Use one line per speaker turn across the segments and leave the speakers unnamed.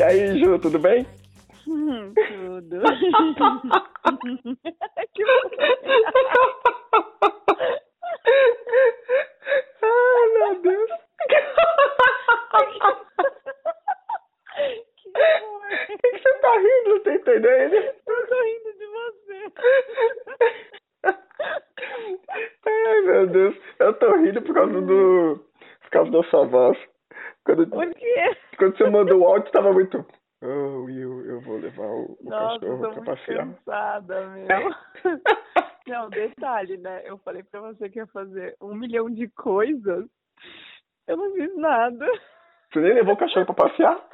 E aí, Ju, tudo bem?
Hum, tudo. que
Ai, meu Deus.
que horror.
Por que você tá rindo? Não tô entendendo.
Eu tô rindo de você.
Ai, meu Deus. Eu tô rindo por causa do... Por causa da sua voz. Quando,
Por quê?
quando você mandou o áudio, tava muito... Oh, eu, eu vou levar o, o
Nossa, eu
cachorro
tô
pra passear.
cansada, meu. Não, detalhe, né? Eu falei pra você que ia fazer um milhão de coisas. Eu não fiz nada.
Você nem levou o cachorro pra passear?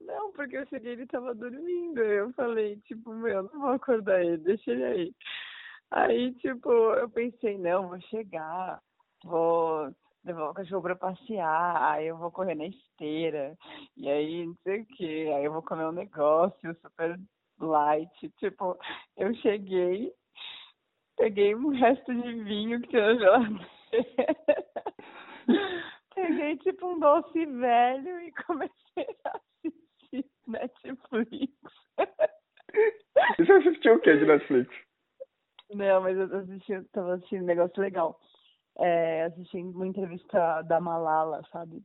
Não, porque eu cheguei e ele tava dormindo. Eu falei, tipo, meu, não vou acordar ele, deixa ele aí. Aí, tipo, eu pensei, não, vou chegar, vou levar o cachorro pra passear, aí eu vou correr na esteira, e aí não sei o quê, aí eu vou comer um negócio super light. Tipo, eu cheguei, peguei um resto de vinho que tinha na geladeira. Peguei tipo um doce velho e comecei a assistir Netflix.
E você assistiu o que de Netflix?
Não, mas eu assisti, tava assistindo um negócio legal. É, assistindo uma entrevista da Malala, sabe?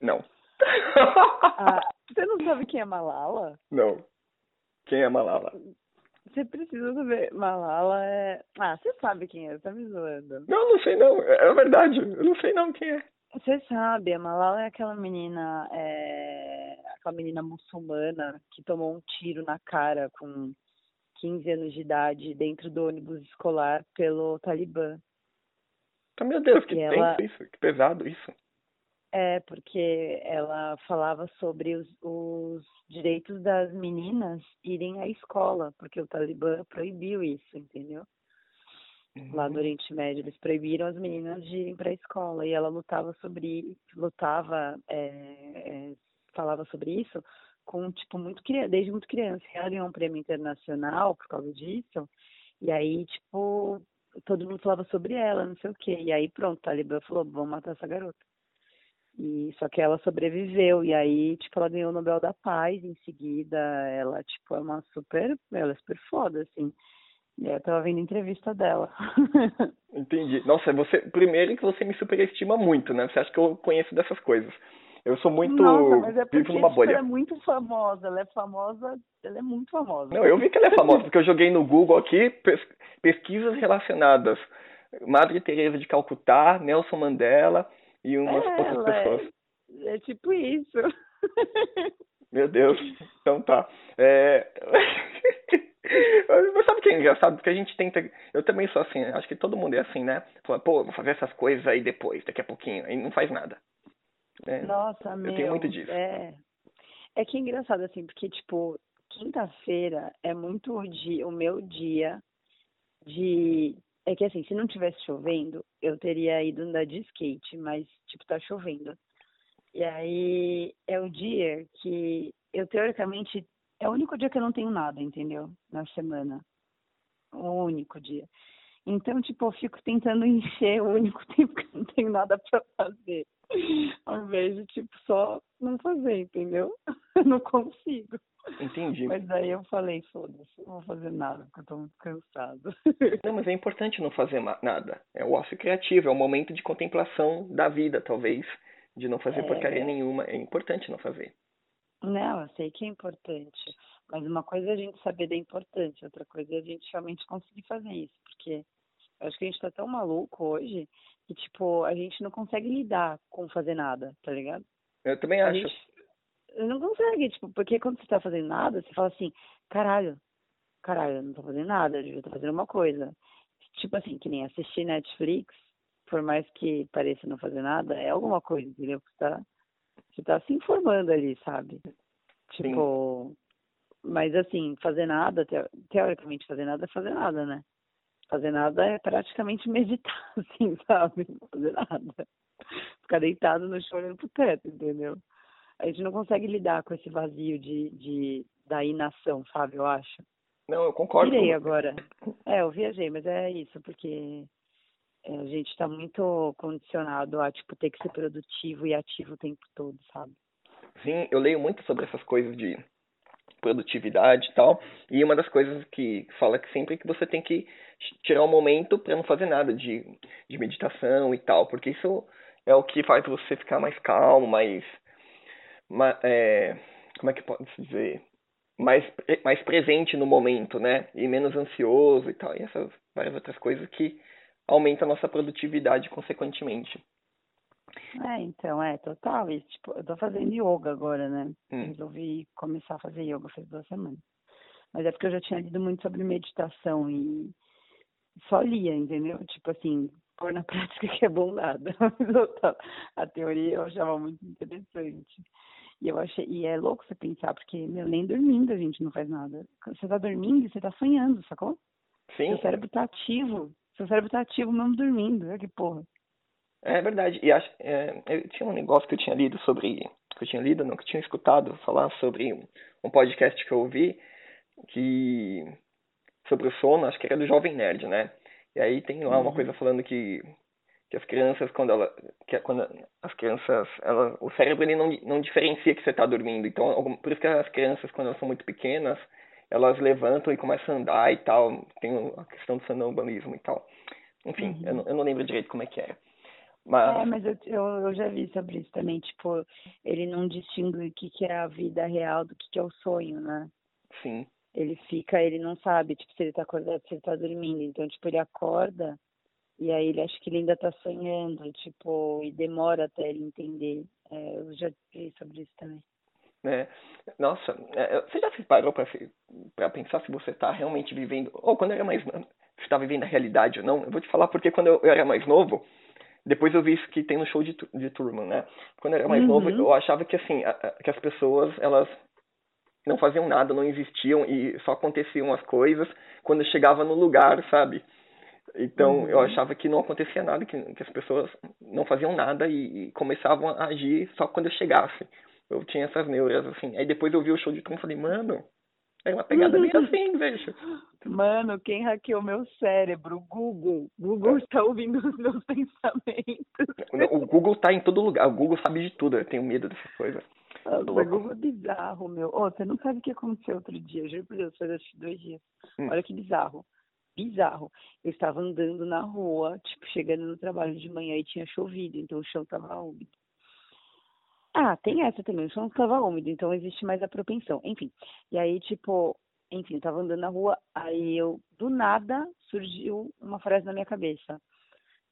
Não.
Ah, você não sabe quem é Malala?
Não. Quem é Malala?
Você precisa saber. Malala é. Ah, você sabe quem é, tá me zoando.
Não, não sei não. É é verdade. Eu não sei não quem é.
Você sabe, a Malala é aquela menina, é, aquela menina muçulmana que tomou um tiro na cara com 15 anos de idade dentro do ônibus escolar pelo Talibã.
Ah, meu Deus, que
ela-
tenso isso. Que pesado isso.
É, porque ela falava sobre os, os direitos das meninas irem à escola, porque o Talibã proibiu isso, entendeu? Lá
Uhum.
do Oriente Médio, eles proibiram as meninas de irem para a escola e ela lutava sobre, lutava, é, é, falava sobre isso com tipo muito desde muito criança. Ela ganhou um prêmio internacional por causa disso. E aí, tipo, todo mundo falava sobre ela, não sei o quê. E aí, pronto, o Talibã falou, vamos matar essa garota. E só que ela sobreviveu e aí, tipo, ela ganhou o Nobel da Paz em seguida. Ela, tipo, é uma super, ela é super foda, assim. E eu tava vendo a entrevista dela.
Entendi. Nossa, você. Primeiro que você me superestima muito, né? Você acha que eu conheço dessas coisas. Eu sou muito.
Nossa, mas é porque
vivo numa
tipo, ela
bolha.
é muito famosa, ela é famosa, ela é muito famosa.
Não, eu vi que ela é famosa, porque eu joguei no Google aqui pes- pesquisas relacionadas. Madre Teresa de Calcutá, Nelson Mandela e umas
É,
outras
ela é-
pessoas.
É tipo isso.
Meu Deus. Então tá. É... Mas sabe o que é engraçado? Porque a gente tenta. Eu também sou assim, acho que todo mundo é assim, né? Fala, pô, vou fazer essas coisas aí depois, daqui a pouquinho. Aí não faz nada. É,
Nossa, meu.
tenho muito disso.
É, é que é engraçado, assim, porque, tipo, quinta-feira é muito o, dia, o meu dia de. É que, assim, se não tivesse chovendo, eu teria ido andar de skate, mas, tipo, tá chovendo. E aí é o dia que eu, teoricamente, é o único dia que eu não tenho nada, entendeu? Na semana. O único dia. Então, tipo, eu fico tentando encher o único tempo que eu não tenho nada pra fazer. Ao invés de, tipo, só não fazer, entendeu? Eu não consigo.
entendi.
Mas daí eu falei, foda-se, não vou fazer nada, porque eu tô muito cansado.
Não, mas é importante não fazer nada. É o ócio criativo, é o momento de contemplação da vida, talvez. De não fazer
É.
porcaria nenhuma. É importante não fazer.
Não, eu sei que é importante. Mas uma coisa é a gente saber da importância, outra coisa é a gente realmente conseguir fazer isso. Porque eu acho que a gente tá tão maluco hoje que, tipo, a gente não consegue lidar com fazer nada, tá ligado?
Eu também
A
acho.
gente não consegue, tipo, porque quando você tá fazendo nada, você fala assim, caralho, caralho, eu não tô fazendo nada, eu devia estar fazendo uma coisa. Tipo assim, que nem assistir Netflix, por mais que pareça não fazer nada, é alguma coisa, entendeu? Você tá, você tá se informando ali, sabe? Tipo, mas assim, fazer nada, teo- teoricamente fazer nada é fazer nada, né? Fazer nada é praticamente meditar, assim, sabe? Não fazer nada. Ficar deitado no chão olhando pro teto, entendeu? A gente não consegue lidar com esse vazio de, de da inação, sabe? Eu acho.
Não, eu concordo.
Virei agora. É, eu viajei, mas é isso, porque a gente tá muito condicionado a, tipo, ter que ser produtivo e ativo o tempo todo, sabe?
Sim, eu leio muito sobre essas coisas de produtividade e tal. E uma das coisas que fala que sempre é que você tem que tirar um momento para não fazer nada de, de meditação e tal, porque isso é o que faz você ficar mais calmo, mais, mais é, como é que pode se dizer, mais mais presente no momento, né? E menos ansioso e tal. E essas várias outras coisas que aumentam a nossa produtividade consequentemente.
É, então, é, total. E, tipo, eu tô fazendo yoga agora, né?
Hum.
Resolvi começar a fazer yoga faz duas semanas. Mas é porque eu já tinha lido muito sobre meditação e só lia, entendeu? Tipo assim, pôr na prática que é bom nada. a teoria eu achava muito interessante. E eu achei, e é louco você pensar, porque, meu, nem dormindo a gente não faz nada. Você tá dormindo e você tá sonhando, sacou?
Sim.
Seu cérebro tá ativo. Seu cérebro tá ativo mesmo dormindo. Olha que porra.
É verdade. E acho, é, eu tinha um negócio que eu tinha lido sobre. Que eu tinha lido, não, que eu tinha escutado falar sobre um podcast que eu ouvi que. sobre o sono, acho que era do Jovem Nerd, né? E aí tem lá uma
Uhum.
coisa falando que, que as crianças, quando ela. Que quando as crianças. Ela, o cérebro ele não, não diferencia que você está dormindo. Então, por isso que as crianças, quando elas são muito pequenas, elas levantam e começam a andar e tal. Tem a questão do sonambulismo e tal. Enfim,
Uhum.
eu, não, eu não lembro direito como é que era. Mas.
É, mas eu, eu, eu já vi sobre isso também, tipo, ele não distingue o que, que é a vida real do que, que é o sonho, né?
Sim.
Ele fica, ele não sabe, tipo, se ele tá acordado, se ele tá dormindo. Então, tipo, ele acorda e aí ele acha que ele ainda tá sonhando, tipo, e demora até ele entender. É, eu já vi sobre isso também.
Né? Nossa, é, você já se parou pra pensar se você tá realmente vivendo, ou quando eu era mais novo, se tá vivendo a realidade ou não? Eu vou te falar porque quando eu, eu era mais novo, depois eu vi isso que tem no show de, de Turma, né? Quando eu era mais
Uhum.
novo, eu achava que assim, a- a- que as pessoas, elas não faziam nada, não existiam e só aconteciam as coisas quando chegava no lugar, sabe? Então eu
Uhum.
achava que não acontecia nada, que, que as pessoas não faziam nada e, e começavam a agir só quando eu chegasse. Eu tinha essas neuras, assim. Aí depois eu vi o show de Tom e falei, mano, é uma pegada bem assim, veja.
Mano, quem hackeou meu cérebro? Google. Google está ouvindo os meus pensamentos.
O Google tá em todo lugar, o Google sabe de tudo, eu tenho medo dessas coisas.
Nossa,
louco.
Google é bizarro, meu. Ô, você não sabe o que aconteceu outro dia, juro por Deus, faz acho dois dias.
Hum.
Olha que bizarro. Bizarro. Eu estava andando na rua, tipo, chegando no trabalho de manhã e tinha chovido, então o chão estava úmido. Ah, tem essa também, o chão estava úmido, então existe mais a propensão. Enfim, e aí, tipo, enfim, eu tava andando na rua, aí eu, do nada, surgiu uma frase na minha cabeça.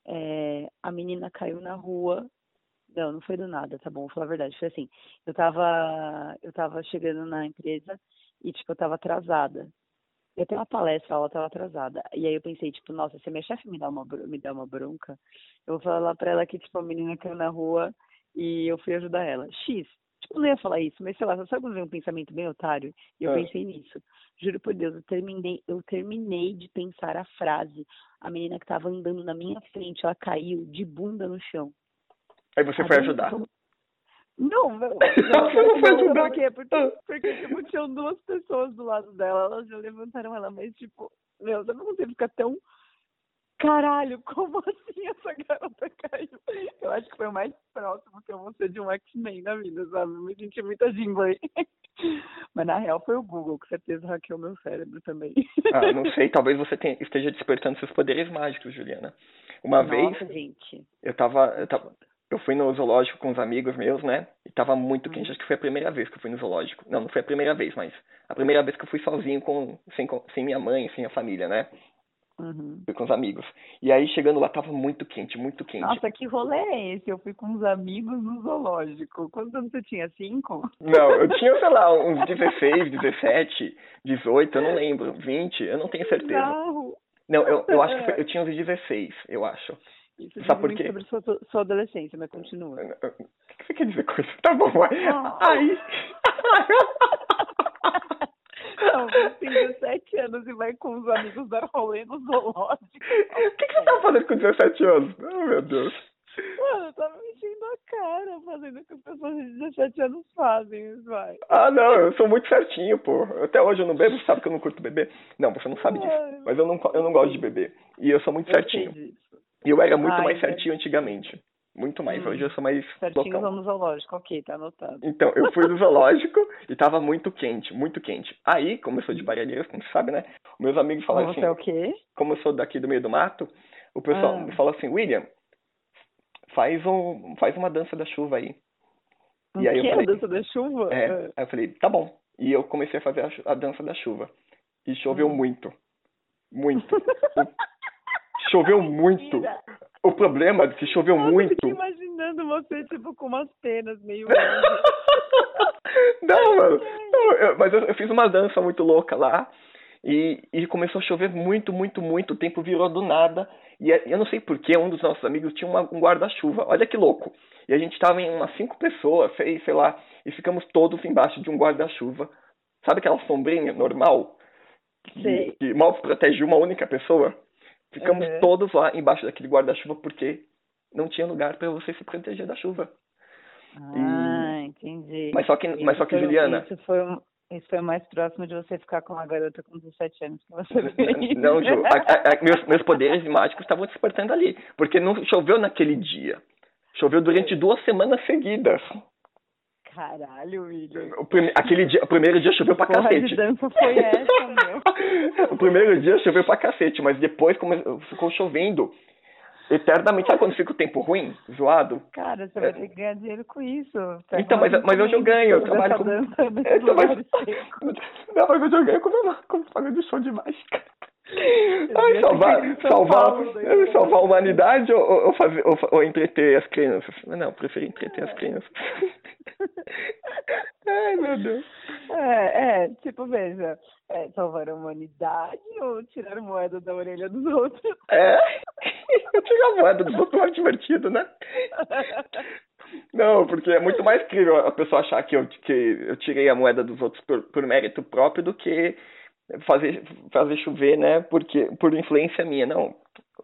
É, a menina caiu na rua. Não, não foi do nada, tá bom, vou falar a verdade. Foi assim, eu tava, eu tava chegando na empresa e, tipo, eu tava atrasada. Eu tenho uma palestra, ela tava atrasada. E aí eu pensei, tipo, nossa, se a minha chefe me dá uma, me dá uma bronca, eu vou falar pra ela que, tipo, a menina caiu na rua e eu fui ajudar ela. X. Tipo, não ia falar isso, mas sei lá, sabe quando vem um pensamento bem otário? E eu
É.
pensei nisso. Juro por Deus, eu terminei, eu terminei de pensar a frase. A menina que tava andando na minha frente, ela caiu de bunda no chão.
Aí você foi
Aí eu
ajudar.
Não, meu.
Você não foi
não,
ajudar?
Por quê? Porque, porque tipo, tinham duas pessoas do lado dela, elas já levantaram ela, mas tipo, meu, sabe quando você fica tão. Caralho, como assim essa garota caiu? Eu acho que foi o mais próximo que eu vou ser de um X-Men na vida, sabe? Eu me senti muita Jingley. Mas na real foi o Google, com certeza hackeou meu cérebro também.
Ah, não sei, talvez você tenha- esteja despertando seus poderes mágicos, Juliana. Uma vez,
Nossa, gente.
eu tava, eu tava, eu fui no zoológico com uns amigos meus, né? E tava muito quente,
Uhum.
acho que foi a primeira vez que eu fui no zoológico. Não, não foi a primeira vez, mas a primeira vez que eu fui sozinho com, sem, sem minha mãe, sem a família, né?
Uhum.
Fui com os amigos. E aí chegando lá tava muito quente, muito quente.
Nossa, que rolê é esse? Eu fui com uns amigos no zoológico. Quantos anos você tinha? Cinco?
Não, eu tinha, sei lá, uns 16, 17, 18, eu não lembro, 20, eu não tenho certeza.
Bizarro.
Não, eu, eu acho que foi- eu tinha uns 16, eu acho.
Isso
Sabe por quê?
sobre sua, sua- sua adolescência, mas continua.
O que você quer dizer com isso? Tá bom, vai.
Ah.
Aí.
Não, tem 17 anos e vai com os amigos dar rolê no zoológico.
O que, que você tava fazendo com 17 anos? Oh, meu Deus.
Mano, eu tava mexendo a cara, fazendo o que as pessoas de 17 anos fazem, vai.
Ah, não, eu sou muito certinho, pô. Até hoje eu não bebo, você sabe que eu não curto beber. Não, você não sabe disso. Mas eu não, eu não gosto de beber. E eu sou muito
Eu
certinho. E eu era muito
Ai,
mais certinho antigamente. Muito mais.
Hum.
Hoje eu sou mais
Certinho vamos ao zoológico, ok, tá anotado.
Então, eu fui no zoológico e tava muito quente, muito quente. Aí, como eu sou de Barreiras, como você sabe, né? Meus amigos falaram
Você
assim,
é o quê?
como eu sou daqui do meio do mato, o pessoal
Ah.
me falou assim, William, faz, um, faz uma dança da chuva aí.
O
E aí eu
quê?
falei-
A dança da chuva?
É, aí eu falei, tá bom. E eu comecei a fazer a, a dança da chuva. E choveu
Hum.
muito. Muito. choveu muito. O problema é que choveu
Nossa,
muito.
Eu fiquei imaginando você, tipo, com umas penas meio...
Não, mano. Eu- mas eu, eu fiz uma dança muito louca lá. E, e começou a chover muito, muito, muito. O tempo virou do nada. E eu não sei porquê, um dos nossos amigos tinha uma- um guarda-chuva. Olha que louco. E a gente tava em umas cinco pessoas, sei, sei lá. E ficamos todos embaixo de um guarda-chuva. Sabe aquela sombrinha normal? Que, que mal protege uma única pessoa? Ficamos
Uhum.
todos lá embaixo daquele guarda-chuva porque não tinha lugar para você se proteger da chuva.
Ah, entendi.
Mas só que, mas só que
Isso foi-
Juliana,
Isso foi, isso foi mais próximo de você ficar com uma garota com 17 anos que você fez.
Não, Ju, a- a- meus, meus poderes mágicos estavam despertando ali. Porque não choveu naquele dia. Choveu durante duas semanas seguidas.
Caralho, William.
O, aquele dia, o primeiro dia choveu pra
Porra
cacete.
dança foi essa, meu?
o primeiro dia choveu pra cacete, mas depois come- ficou chovendo eternamente. Sabe quando fica o tempo ruim, zoado?
Cara, você vai ter que ganhar dinheiro com isso. Pega
Então, mas- mas hoje eu ganho, eu
dessa
trabalho com-
dança nesse
Então, mas-
seco.
Não, mas eu joguei como, como paga de show de mágica. Ai, salvar, salvar,
daí.
salvar a humanidade ou, ou, fazer, ou, ou entreter as crianças? Não, preferi entreter as crianças. Ai, meu Deus.
É, é, tipo, veja, é, salvar a humanidade ou tirar moeda da orelha dos outros?
É, eu tirei a moeda dos outros mais divertido, né? Não, porque é muito mais incrível a pessoa achar que eu, que eu tirei a moeda dos outros por, por mérito próprio do que fazer, fazer chover, né? Porque, por influência minha. Não,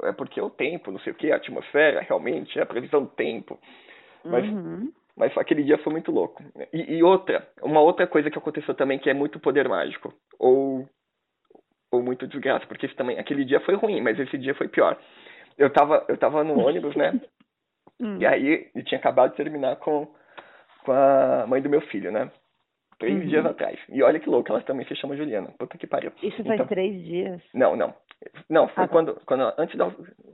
é porque o tempo, não sei o que, a atmosfera, realmente, é a previsão do tempo. Mas,
Uhum.
mas aquele dia foi muito louco. E, e outra, uma outra coisa que aconteceu também que é muito poder mágico. Ou, ou muito desgraça, porque esse também, aquele dia foi ruim, mas esse dia foi pior. Eu tava, eu tava no ônibus, né?
Hum.
E aí, eu tinha acabado de terminar com, com a mãe do meu filho, né? Três
Uhum.
dias atrás. E olha que louco, ela também se chama Juliana. Puta que pariu.
Isso faz
Então-
três dias.
Não, não. Não, foi
Ah, tá.
quando, quando antes da.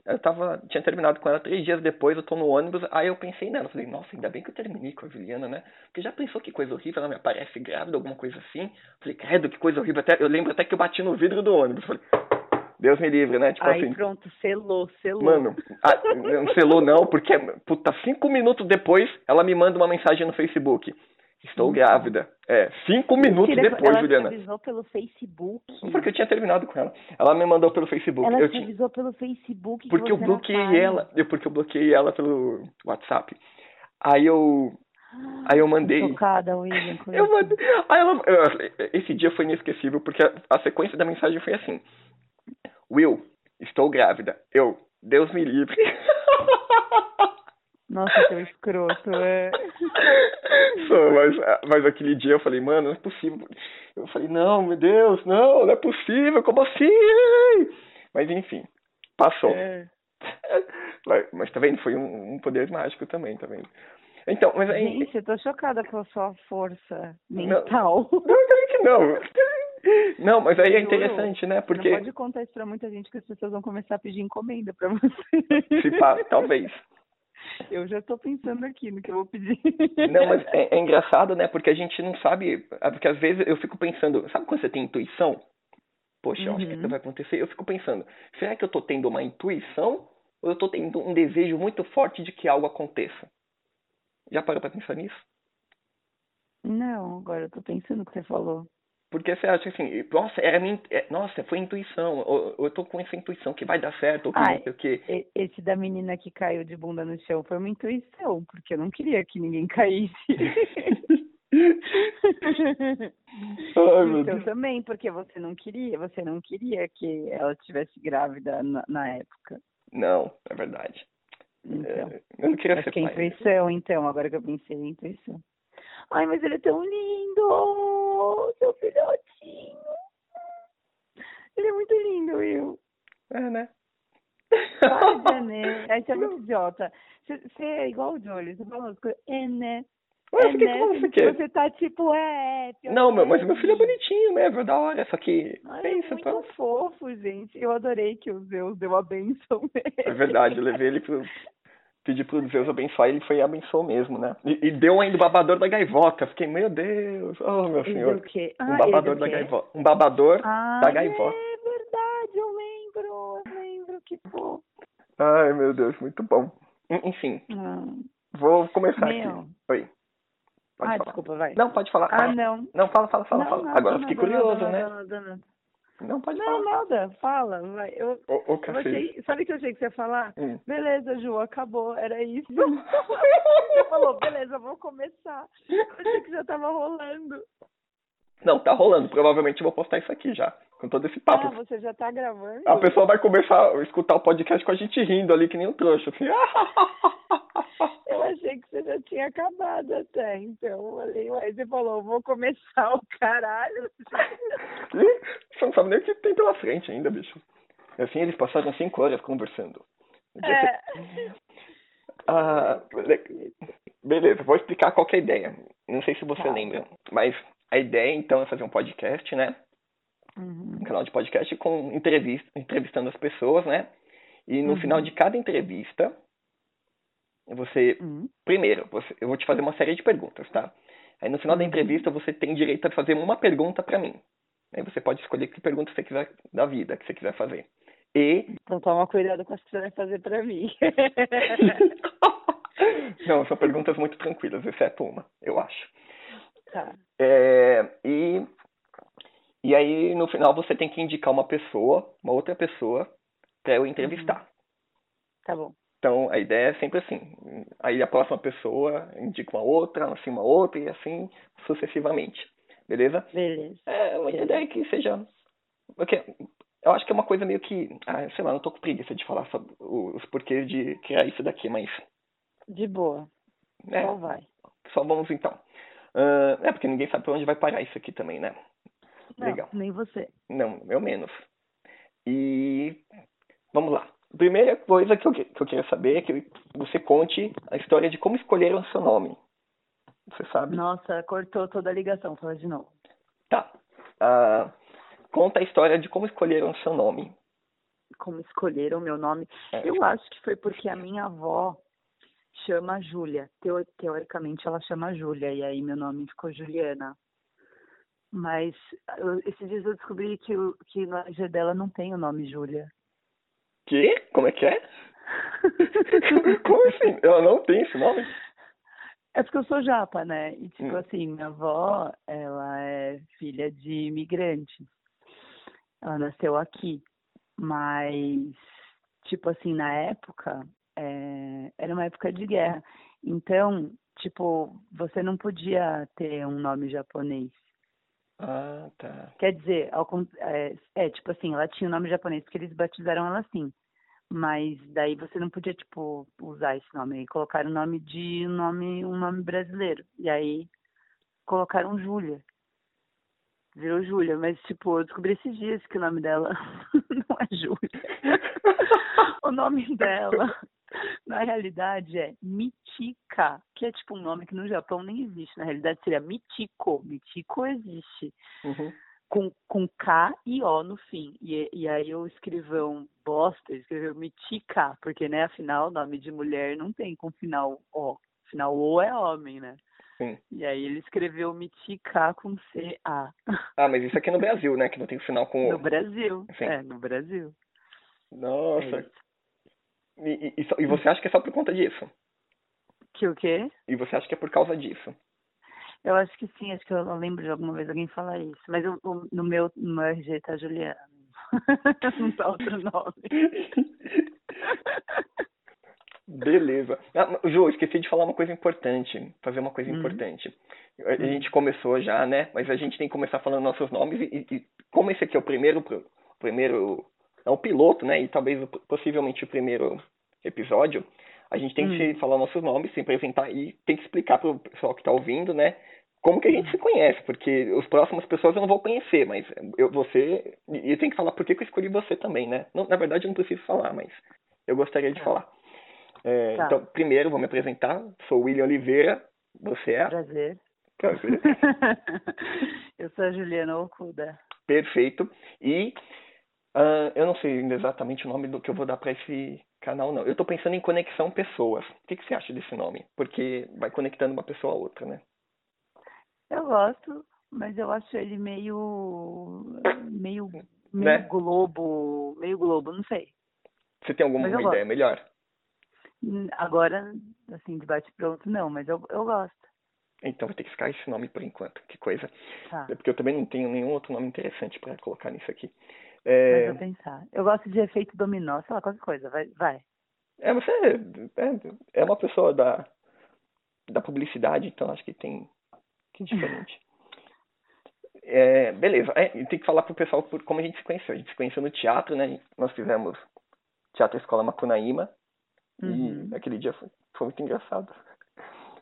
Eu tava. Tinha terminado com ela três dias depois, eu tô no ônibus, aí eu pensei nela. Falei, nossa, ainda bem que eu terminei com a Juliana, né? Porque já pensou que coisa horrível, ela me aparece grávida, alguma coisa assim. Falei, credo, que coisa horrível. Até, eu lembro até que eu bati no vidro do ônibus. Falei, Deus me livre, né? Tipo
Aí
assim.
pronto, selou, selou.
Mano, ah, não selou não, porque, puta, cinco minutos depois, ela me manda uma mensagem no Facebook. Estou grávida. É, cinco minutos
Mentira,
depois,
ela
Juliana.
te avisou pelo Facebook.
Porque eu tinha terminado com ela. Ela me mandou pelo Facebook.
Ela
eu
te
tinha...
avisou pelo Facebook. que
Porque eu bloqueei ela. Eu, porque eu bloqueei ela pelo WhatsApp. Aí eu. Aí eu mandei.
Chocada, William.
Eu mandei. Aí ela, esse dia foi inesquecível porque a sequência da mensagem foi assim: Will, estou grávida. Eu, Deus me livre.
Nossa, seu escroto, é.
Só, mas, mas aquele dia eu falei, mano, não é possível. Eu falei, não, meu Deus, não, não é possível, como assim? Mas enfim, passou.
É.
Mas, mas tá vendo? Foi um, um poder mágico também, tá vendo? Então, mas aí.
Gente, eu tô chocada com a sua força mental.
Não, que não. Não, mas aí é interessante, né? Porque.
Não pode contar isso pra muita gente que as pessoas vão começar a pedir encomenda pra você.
Se pá, talvez.
Eu já tô pensando aqui no que eu vou pedir.
Não, mas é, é engraçado, né? Porque a gente não sabe. é Porque às vezes eu fico pensando, sabe quando você tem intuição? Poxa, eu acho que
Uhum.
isso vai acontecer. Eu fico pensando, será que eu tô tendo uma intuição ou eu tô tendo um desejo muito forte de que algo aconteça? Já parou pra pensar nisso?
Não, agora eu tô pensando o que você falou.
Porque você acha assim, nossa, era minha, é, nossa, foi intuição, ou eu tô com essa intuição que vai dar certo, ou que
Ah,
não sei o quê.
Esse da menina que caiu de bunda no chão foi uma intuição, porque eu não queria que ninguém caísse.
Ai,
então também, porque você não queria, você não queria que ela estivesse grávida na, na época.
Não, é verdade.
Então,
É, eu não queria
acho
ser
que é
pai.
intuição, então, agora que eu pensei em intuição. Ai, mas ele é tão lindo, seu filhotinho. Ele é muito lindo, Will.
É, né?
Para. Aí você é muito idiota. Você, é igual o Jolie, você fala umas coisas. Ené.
Ué, por que que
Ené.
você quer?
Você tá tipo, é. pior
Não,
que
meu,
é,
mas meu filho é bonitinho mesmo, é da hora, só que
Ai,
é
é
isso,
muito
pô.
fofo, gente. Eu adorei que o Zeus deu a benção nele.
É verdade, eu levei ele pro. Pedi pro Deus abençoar ele foi e abençoou mesmo, né? E, e deu ainda o babador da gaivota. Fiquei, meu Deus, oh meu senhor.
o quê?
Um
Ah,
babador
ele
da gaivota. Um babador
Ah,
da gaivota.
é verdade, eu lembro, eu lembro que fofo.
Ai, meu Deus, muito bom. En- Enfim,
Ah,
vou começar
Meu.
aqui. Oi. Pode
ah,
falar.
desculpa, vai.
Não, pode falar.
Ah,
fala.
não.
Não, fala, fala, fala,
Não,
fala.
nada,
Agora eu fiquei curioso, né? Não, pode
Não,
falar.
nada, fala, vai. Eu,
Ô, ô,
eu achei, sabe o que eu achei que você ia falar?
Hum.
Beleza, Ju, acabou, era isso. você falou, beleza, vou começar. Eu achei que já tava rolando.
Não, tá rolando. Provavelmente eu vou postar isso aqui já. Com todo esse papo.
Ah, você já tá gravando?
A pessoa vai começar a escutar o podcast com a gente rindo ali, que nem um trouxa. Assim.
Eu achei que você já tinha acabado até, então eu falei, ué, você falou, vou começar o caralho.
Você não sabe nem o que tem pela frente ainda, bicho. Assim, eles passaram cinco horas conversando.
É.
Ah, le- beleza, vou explicar qual é a ideia. Não sei se você
Tá.
lembra, mas a ideia então é fazer um podcast, né?
Uhum.
Um canal de podcast com entrevista, entrevistando as pessoas, né? E no
Uhum.
final de cada entrevista, você
Uhum.
Primeiro, você- eu vou te fazer uma série de perguntas, tá? Aí no final da
Uhum.
entrevista você tem direito a fazer uma pergunta pra mim. Aí você pode escolher que pergunta você quiser da vida que você quiser fazer. E
Então toma cuidado com as que você vai fazer pra mim.
não, são perguntas muito tranquilas, exceto uma, eu acho.
tá.
É, e e aí no final você tem que indicar uma pessoa, uma outra pessoa pra eu entrevistar.
Tá bom.
Então a ideia é sempre assim. Aí a próxima pessoa indica uma outra, assim uma outra e assim sucessivamente. Beleza?
Beleza.
É uma ideia que seja. Porque eu acho que é uma coisa meio que. Ah, sei lá, não tô com preguiça de falar sobre os porquês de criar isso daqui, mas.
De boa.
É,
Só vai.
só vamos então. Ah, é, porque ninguém sabe pra onde vai parar isso aqui também, né?
Não,
Legal.
nem você.
Não, eu menos. E. Vamos lá. Primeira coisa que eu, que eu queria saber é que você conte a história de como escolheram o seu nome. Você sabe?
Nossa, cortou toda a ligação. Fala de novo.
Tá. Ah, conta a história de como escolheram o seu nome.
Como escolheram o meu nome?
É,
Eu acho que foi porque a minha avó chama Júlia. Teo- teoricamente ela chama Júlia. E aí meu nome ficou Juliana. Mas eu- esses dias eu descobri que, que no dela não tem o nome Júlia.
Que? Como é que é? Como assim? Ela não tem esse nome?
É porque eu sou japa, né? E tipo
Hum.
assim, minha avó, ela é filha de imigrantes. Ela nasceu aqui. Mas, tipo assim, na época, é, era uma época de guerra. Então, tipo, você não podia ter um nome japonês.
Ah, tá.
Quer dizer, ao é, é, tipo assim, ela tinha o nome japonês porque eles batizaram ela assim. Mas daí você não podia, tipo, usar esse nome. Aí colocaram o nome de um nome, um nome brasileiro. E aí colocaram Júlia. Virou Júlia, mas tipo, eu descobri esses dias que o nome dela não é Júlia. o nome dela, na realidade, é Mitika, que é tipo um nome que no Japão nem existe. Na realidade seria Mitiko. Mitiko existe
Uhum.
com, com K e O no fim. E, e aí o escrivão bosta escreveu Mitika, porque, né, afinal, nome de mulher não tem com final O. Final O é homem, né?
Sim.
E aí ele escreveu Mitika com C-A.
Ah, mas isso aqui é no Brasil, né? Que não tem final com
No
o.
Brasil.
Sim.
É, no Brasil. É
Nossa.
isso.
E, e- e você acha que é só por conta disso?
Que o quê?
E você acha que é por causa disso?
Eu acho que sim, acho que eu lembro de alguma vez alguém falar isso. Mas eu- no meu, no meu RG tá Juliana. não tá outro nome.
Beleza. Ah, Ju, esqueci de falar uma coisa importante. Fazer uma coisa
Hum.
importante. A, a gente começou já, né? Mas a gente tem que começar falando nossos nomes. E, e como esse aqui é o primeiro, primeiro. É o piloto, né? E talvez o- possivelmente o primeiro episódio. A gente tem que
Hum.
se falar nossos nomes, se apresentar e tem que explicar pro pessoal que tá ouvindo, né? Como que a gente se conhece, porque as próximas pessoas eu não vou conhecer, mas eu, você. E tenho que falar por que que eu escolhi você também, né? Não, na verdade eu não preciso falar, mas eu gostaria de
Tá.
falar. É,
Tá.
Então, primeiro, vou me apresentar. Sou William Oliveira. Você é?
Prazer.
Prazer.
eu sou a Juliana Okuda.
Perfeito. E ah, eu não sei ainda exatamente o nome do que eu vou dar para esse canal, não. Eu tô pensando em conexão pessoas. O que, que você acha desse nome? Porque vai conectando uma pessoa a outra, né?
Eu gosto, mas eu acho ele meio. meio. meio
Né?
globo. meio globo, não sei.
Você tem alguma ideia
gosto.
melhor?
Hum, Agora, assim, de bate-pronto, não, mas eu, eu gosto.
Então vai ter que ficar esse nome por enquanto. Que coisa.
Tá.
É porque eu também não tenho nenhum outro nome interessante para colocar nisso aqui.
Mas
É,
vou pensar. Eu gosto de efeito dominó, sei lá, qualquer coisa. Vai. vai.
é você é, é uma pessoa da, da publicidade, então acho que tem que diferente. É, beleza, é, tem que falar pro pessoal por como a gente se conheceu. A gente se conheceu no teatro, né? Nós fizemos Teatro Escola Macunaíma
Uhum.
e aquele dia foi, foi muito engraçado.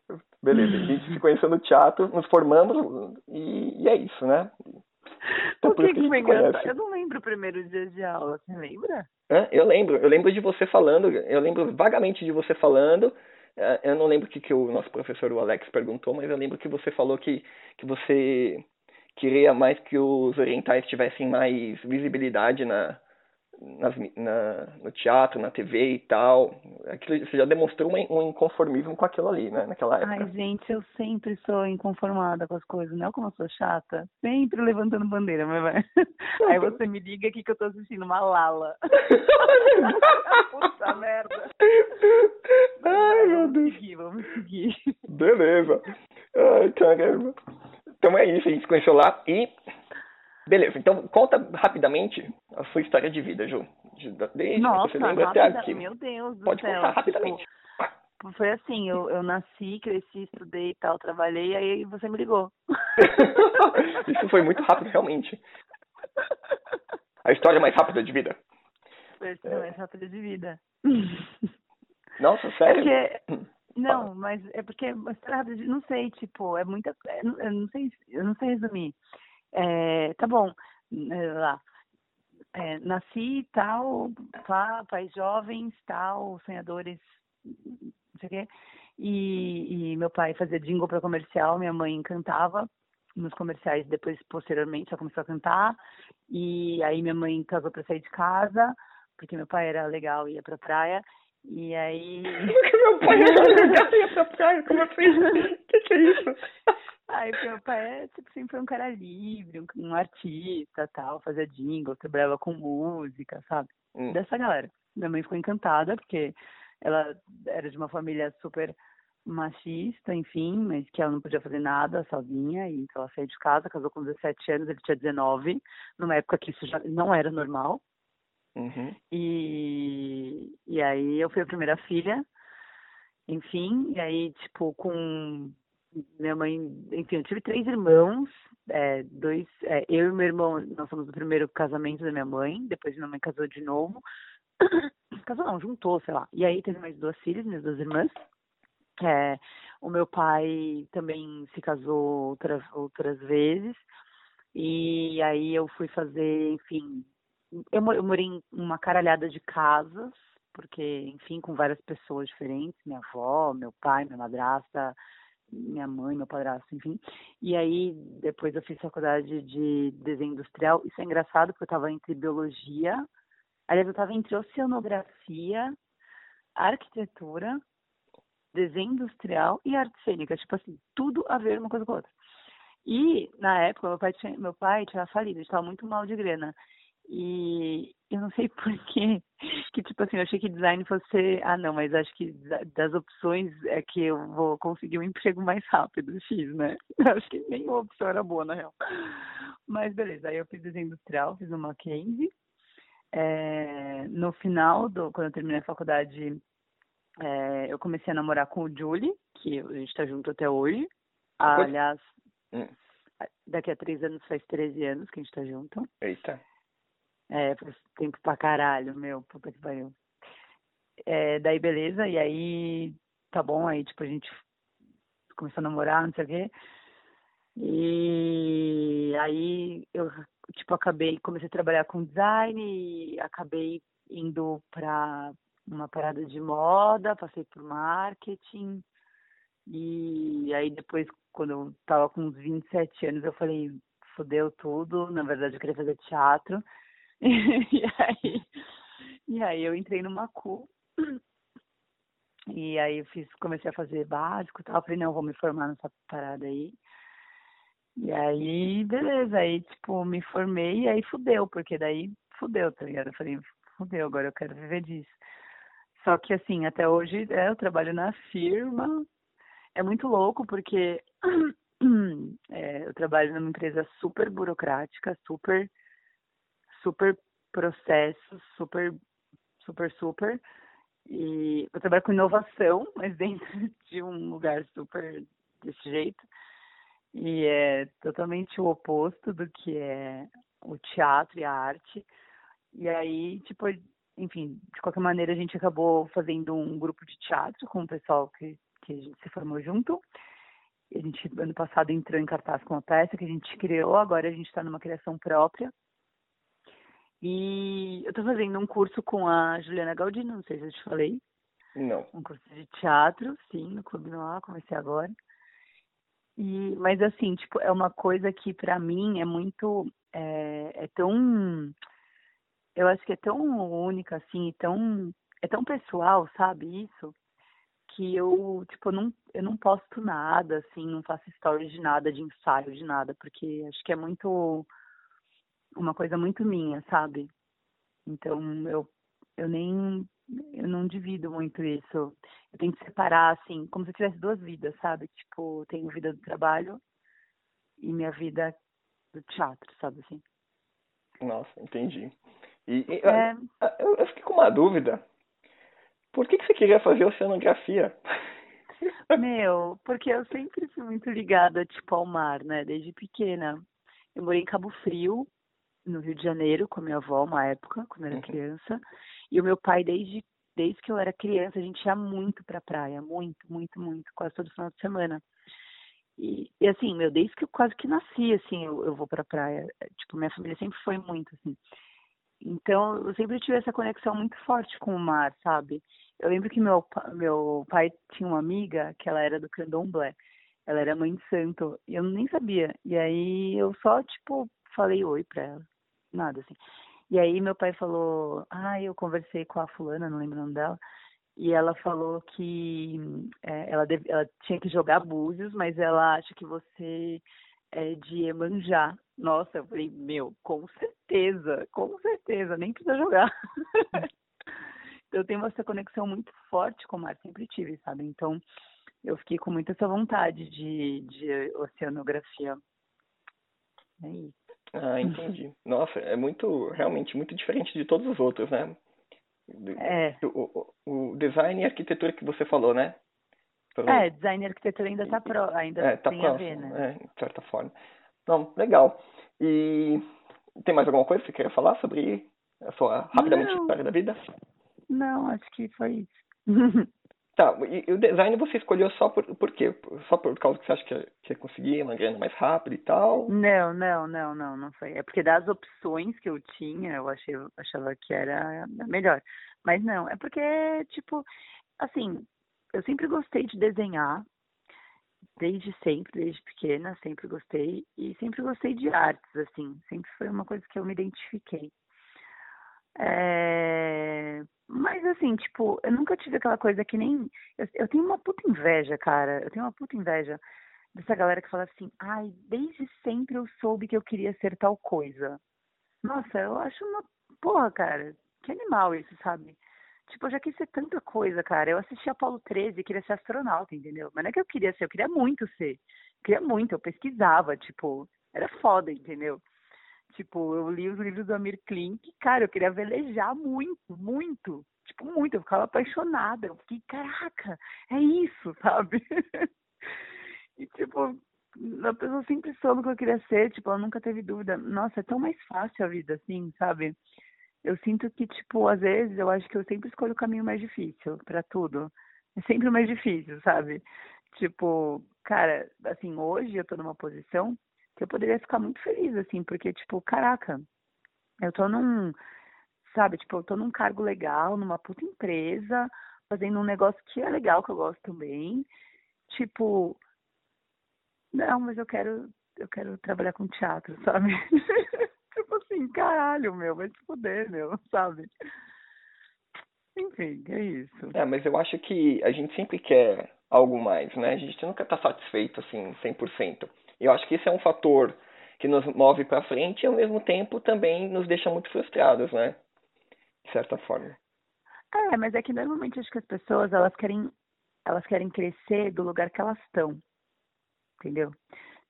Beleza, a gente se conheceu no teatro, nos formamos e, e é isso, né? Então,
o
por isso
que,
que
que foi engraçado? Eu não lembro o primeiro dia de aula, você lembra?
Hã? Eu lembro, eu lembro de você falando, eu lembro vagamente de você falando. eh, Eu não lembro o que, que o nosso professor, o Alex, perguntou, mas eu lembro que você falou que, que você queria mais que os orientais tivessem mais visibilidade na, nas na, no teatro, na TV e tal. Aquilo, você já demonstrou um, inconformismo com aquilo ali, né, naquela época.
Ai, gente, eu sempre sou inconformada com as coisas, não é como eu sou chata, sempre levantando bandeira, mas vai. Aí você me liga aqui que eu tô assistindo uma Lala. Puta merda.
Ai, meu
vamos
Deus.
seguir, vamos seguir.
Beleza. Ai, caramba. Então é isso, a gente se conheceu lá e. Beleza, então conta rapidamente a sua história de vida, Ju. De- Desde
Nossa,
que você lembra até aqui.
meu Deus do
Pode
céu.
contar rapidamente.
Tipo, foi assim, eu, eu nasci, cresci, estudei e tal, trabalhei, aí você me ligou.
Isso foi muito rápido, realmente. A história mais rápida de vida.
Foi a história mais rápida de vida.
Nossa,
É
sério?
porque, não, mas é porque a história rápida de, não sei, tipo, é muita, é, eu não sei, eu não sei resumir. É, tá bom, é, lá, é, nasci tal, pá, pais jovens, tal, sonhadores, não sei o quê, e, e meu pai fazia jingle para comercial, minha mãe cantava nos comerciais, depois, posteriormente, ela começou a cantar, e aí minha mãe casou para sair de casa, porque meu pai era legal e ia pra praia, e aí...
Porque meu pai ia pra praia, como assim? Que que é isso?
Aí meu pai é, tipo, sempre foi um cara livre, um, um artista, tal, fazia jingle, trabalhava com música, sabe?
Hum.
Dessa galera. Minha mãe ficou encantada, porque ela era de uma família super machista, enfim, mas que ela não podia fazer nada sozinha, e então ela saiu de casa, casou com 17 anos, ele tinha 19, numa época que isso já não era normal.
Uhum.
E, e aí eu fui a primeira filha, enfim, e aí, tipo, com minha mãe, enfim, eu tive três irmãos, é, dois, é, eu e meu irmão, nós somos do primeiro casamento da minha mãe, depois minha mãe casou de novo, casou não, juntou, sei lá, e aí teve mais duas filhas, minhas duas irmãs, é, o meu pai também se casou outras, outras vezes, e aí eu fui fazer, enfim, eu, eu morei em uma caralhada de casas, porque, enfim, com várias pessoas diferentes, minha avó, meu pai, minha madrasta, minha mãe, meu padrasto, enfim. E aí, depois eu fiz faculdade de desenho industrial. Isso é engraçado, porque eu estava entre biologia, aliás, eu estava entre oceanografia, arquitetura, desenho industrial e arte cênica, tipo assim, tudo a ver uma coisa com a outra. E, na época, meu pai tinha, meu pai tinha falido, estava muito mal de grana. E eu não sei por quê, que tipo assim, eu achei que design fosse, ah não, mas acho que da- das opções é que eu vou conseguir um emprego mais rápido, X, né? Eu acho que nenhuma opção era boa, na real. Mas beleza, aí eu fiz desenho industrial, fiz no Mackenzie. É, no final, do, quando eu terminei a faculdade, é, eu comecei a namorar com o Julie, que a gente tá junto até hoje. Ah, aliás,
Hum.
daqui a três anos faz 13 anos que a gente tá junto.
Eita.
É, faz tempo pra caralho, meu, puta que pariu. É, daí beleza, e aí tá bom, aí tipo a gente começou a namorar, não sei o quê. E aí eu tipo acabei, comecei a trabalhar com design e acabei indo pra uma parada de moda, passei por marketing. E aí depois, quando eu tava com uns 27 anos, eu falei, fodeu tudo. Na verdade, eu queria fazer teatro. e aí, e aí eu entrei no Macu. E aí eu fiz, comecei a fazer básico tal. Falei, não, vou me formar nessa parada aí. E aí, beleza, aí, tipo, me formei e aí fudeu, porque daí fudeu, tá ligado? Eu falei, fudeu, agora eu quero viver disso. Só que, assim, até hoje é, eu trabalho na firma. É muito louco, porque é, eu trabalho numa empresa super burocrática, super, super processos, super, super, super. E eu trabalho com inovação, mas dentro de um lugar super desse jeito. E é totalmente o oposto do que é o teatro e a arte. E aí, tipo, enfim, de qualquer maneira a gente acabou fazendo um grupo de teatro com o pessoal que, que a gente se formou junto. A gente, ano passado, entrou em cartaz com uma peça que a gente criou, agora a gente está numa criação própria. E eu estou fazendo um curso com a Juliana Galdino, não sei se eu te falei.
Não.
Um curso de teatro, sim, no Clube Noir, comecei agora. E, mas assim, tipo, é uma coisa que para mim é muito. É, é, tão. Eu acho que é tão única, assim, tão. É tão pessoal, sabe, isso? Que eu, tipo, não, eu não posto nada, assim, não faço stories de nada, de ensaio, de nada, porque acho que é muito. Uma coisa muito minha, sabe? Então, eu, eu nem eu não divido muito isso. Eu tenho que separar, assim, como se eu tivesse duas vidas, sabe? Tipo, tenho vida do trabalho e minha vida do teatro, sabe assim?
Nossa, entendi. E, e é... eu, eu, fiquei com uma dúvida. Por que, que você queria fazer oceanografia?
Meu, porque eu sempre fui muito ligada, tipo, ao mar, né? Desde pequena. Eu morei em Cabo Frio, no Rio de Janeiro, com a minha avó, uma época, quando eu era uhum. criança. E o meu pai, desde, desde que eu era criança, a gente ia muito pra praia, muito, muito, muito, quase todo final de semana. E, e assim, meu, desde que eu quase que nasci, assim, eu, eu vou pra praia. Tipo, minha família sempre foi muito, assim. Então, eu sempre tive essa conexão muito forte com o mar, sabe? Eu lembro que meu, meu pai tinha uma amiga que ela era do candomblé. Ela era mãe de santo. E eu nem sabia. E aí eu só, tipo, falei oi pra ela. Nada, assim. E aí meu pai falou, ah, eu conversei com a fulana, não lembro o nome dela, e ela falou que é, ela, deve, ela tinha que jogar búzios, mas ela acha que você é de Emanjá. Nossa, eu falei, meu, com certeza, com certeza, nem precisa jogar. eu tenho essa conexão muito forte com o mar, sempre tive, sabe? Então eu fiquei com muita essa vontade de, de oceanografia. É isso.
Ah, entendi. Nossa, é muito, realmente muito diferente de todos os outros, né?
É.
O, o, o design e arquitetura que você falou, né?
Pelo... É, design e arquitetura ainda tá pro, ainda
é,
tá
tem
próximo, a ver, né?
É, de certa forma. Não, legal. E tem mais alguma coisa que você queria falar sobre a sua rapidamente Não. história da vida?
Não, acho que foi isso.
Tá, e, o design você escolheu só por, por quê? Só por causa que você acha que, ia conseguir uma grana mais rápida e tal?
Não, não, não, não, não foi. É porque das opções que eu tinha, eu achei, achava que era melhor. Mas não, é porque, tipo, assim, eu sempre gostei de desenhar, desde sempre, desde pequena, sempre gostei, e sempre gostei de artes, assim, sempre foi uma coisa que eu me identifiquei. É... Mas assim, tipo, eu nunca tive aquela coisa que nem. Eu, eu, tenho uma puta inveja, cara. Eu tenho uma puta inveja dessa galera que fala assim, ai, desde sempre eu soube que eu queria ser tal coisa. Nossa, eu acho uma. Porra, cara, que animal isso, sabe? Tipo, eu já quis ser tanta coisa, cara. Eu assisti Apolo 13 e queria ser astronauta, entendeu? Mas não é que eu queria ser, eu queria muito ser. Eu queria muito, eu pesquisava, tipo, era foda, entendeu? Tipo, eu li os livros do Amir Klink, cara, eu queria velejar muito, muito. Tipo, muito. Eu ficava apaixonada. Eu fiquei, caraca, é isso, sabe? e, tipo, a pessoa sempre soube o que eu queria ser, tipo, ela nunca teve dúvida. Nossa, é tão mais fácil a vida, assim, sabe? Eu sinto que, tipo, às vezes eu acho que eu sempre escolho o caminho mais difícil para tudo. É sempre o mais difícil, sabe? Tipo, cara, assim, hoje eu tô numa posição que eu poderia ficar muito feliz, assim, porque, tipo, caraca, eu tô num, sabe? Tipo, eu tô num cargo legal, numa puta empresa, fazendo um negócio que é legal, que eu gosto também. Tipo, não, mas eu quero, eu quero trabalhar com teatro, sabe? tipo assim, caralho, meu, vai se fuder, meu, sabe? Enfim, é isso.
É, mas eu acho que a gente sempre quer algo mais, né? A gente nunca tá satisfeito, assim, 100%. Eu acho que isso é um fator que nos move para frente e ao mesmo tempo também nos deixa muito frustrados, né? De certa forma.
É, mas é que normalmente acho que as pessoas elas querem elas querem crescer do lugar que elas estão. Entendeu?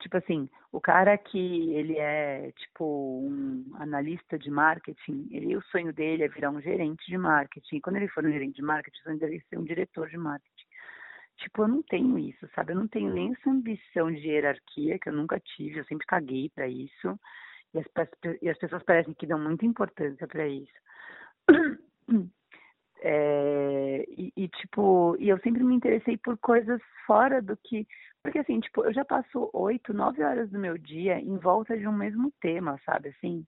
Tipo assim, o cara que ele é tipo um analista de marketing, ele o sonho dele é virar um gerente de marketing. Quando ele for um gerente de marketing, o sonho dele é ser um diretor de marketing. Tipo, eu não tenho isso, sabe? Eu não tenho nem essa ambição de hierarquia que eu nunca tive, eu sempre caguei para isso. E as, e as pessoas parecem que dão muita importância para isso. É, e, e, tipo, e eu sempre me interessei por coisas fora do que. Porque assim, tipo, eu já passo oito, nove horas do meu dia em volta de um mesmo tema, sabe? Assim.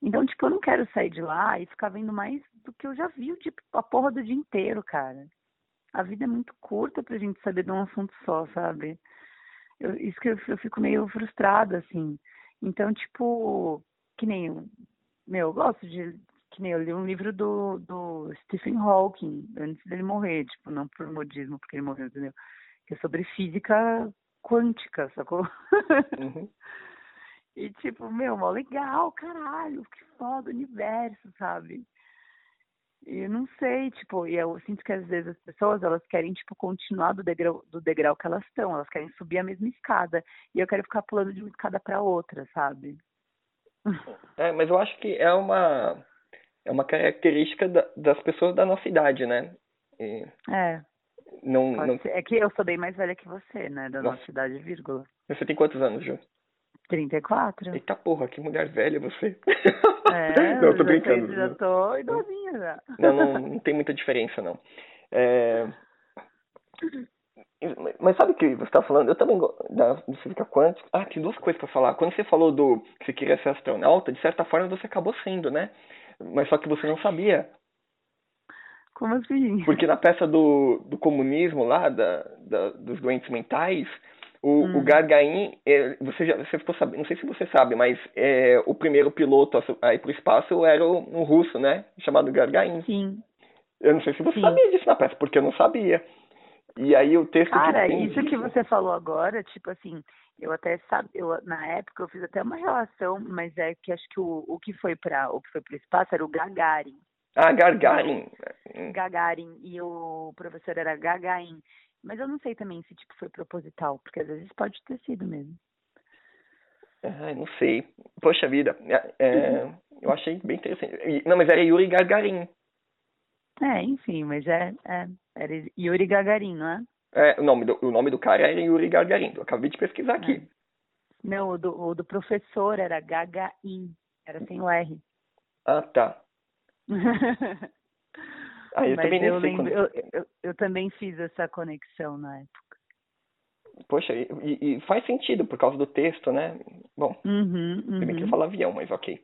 Então, tipo, eu não quero sair de lá e ficar vendo mais do que eu já vi, tipo, a porra do dia inteiro, cara. A vida é muito curta pra gente saber de um assunto só, sabe? Eu, isso que eu, eu fico meio frustrada, assim. Então, tipo, que nem. Meu, eu gosto de, que nem eu li um livro do, do Stephen Hawking antes dele morrer, tipo, não por modismo, porque ele morreu, entendeu? Que é sobre física quântica, sacou? Uhum. e tipo, meu, mó legal, caralho, que foda o universo, sabe? E eu não sei, tipo, e eu sinto que às vezes as pessoas, elas querem, tipo, continuar do degrau, do degrau que elas estão, elas querem subir a mesma escada, e eu quero ficar pulando de uma escada para outra, sabe?
É, mas eu acho que é uma é uma característica da, das pessoas da nossa idade, né?
E é. Não, não... É que eu sou bem mais velha que você, né? Da nossa, nossa idade, vírgula.
Você tem quantos anos, Ju?
34.
Eita porra, que mulher velha você.
É, não, tô brincando. Já tô idosinha
Não, não, não tem muita diferença, não. É... Mas sabe o que você está falando? Eu também gosto da física quântica. Ah, tem duas coisas para falar. Quando você falou do que você queria ser astronauta, de certa forma você acabou sendo, né? mas só que você não sabia.
Como assim?
Porque na peça do, do comunismo lá, da, da dos doentes mentais, o, hum. o Gagarin, é, você já você ficou sabendo, não sei se você sabe, mas é, o primeiro piloto a ir para o espaço era um russo, né? Chamado Gagarin.
Sim.
Eu não sei se você Sim. sabia disso na peça, porque eu não sabia. E aí o texto
Cara,
que
isso que você falou agora, tipo assim, eu até sabe, eu na época eu fiz até uma relação, mas é que acho que o, o que foi para o que foi para o espaço era o Gagarin.
Ah, Gagarin.
Gagarin e o professor era Gagarin. Mas eu não sei também se tipo foi proposital, porque às vezes pode ter sido mesmo.
Ah, não sei. Poxa vida, é, é uhum. eu achei bem interessante. Não, mas era Yuri Gagarin.
É, enfim, mas é, é era Yuri Gagarin, não é?
É, o, nome do, o nome do cara era Yuri Gagarin. Eu acabei de pesquisar aqui. É.
Não, o do, o do professor era Gagarin. Era sem o R.
Ah, tá. ah, eu
Mas
também
eu,
lembro,
eu, eu, eu, também fiz essa conexão na época.
Poxa, e, e, faz sentido por causa do texto, né? Bom,
uhum,
uhum. bem que eu falo avião, mas ok.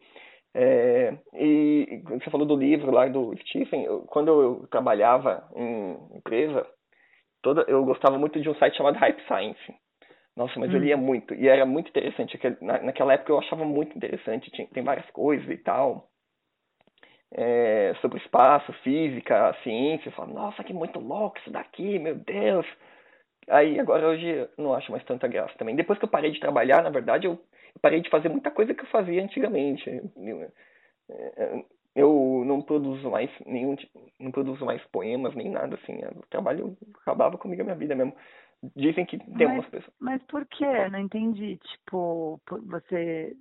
É, e você falou do livro lá do Stephen. Eu, quando eu trabalhava em empresa, toda, eu gostava muito de um site chamado Hype Science. Nossa, mas hum. eu lia muito. E era muito interessante. Na, naquela época eu achava muito interessante. Tinha, tem várias coisas e tal. É, sobre espaço, física, ciência. Eu falava, nossa, que muito louco isso daqui, meu Deus. Aí agora hoje não acho mais tanta graça também. Depois que eu parei de trabalhar, na verdade, eu parei de fazer muita coisa que eu fazia antigamente. Eu, eu não produzo mais nenhum não produzo mais poemas nem nada assim o trabalho acabava comigo a minha vida mesmo dizem que tem
mas,
umas pessoas
mas por que não entendi tipo você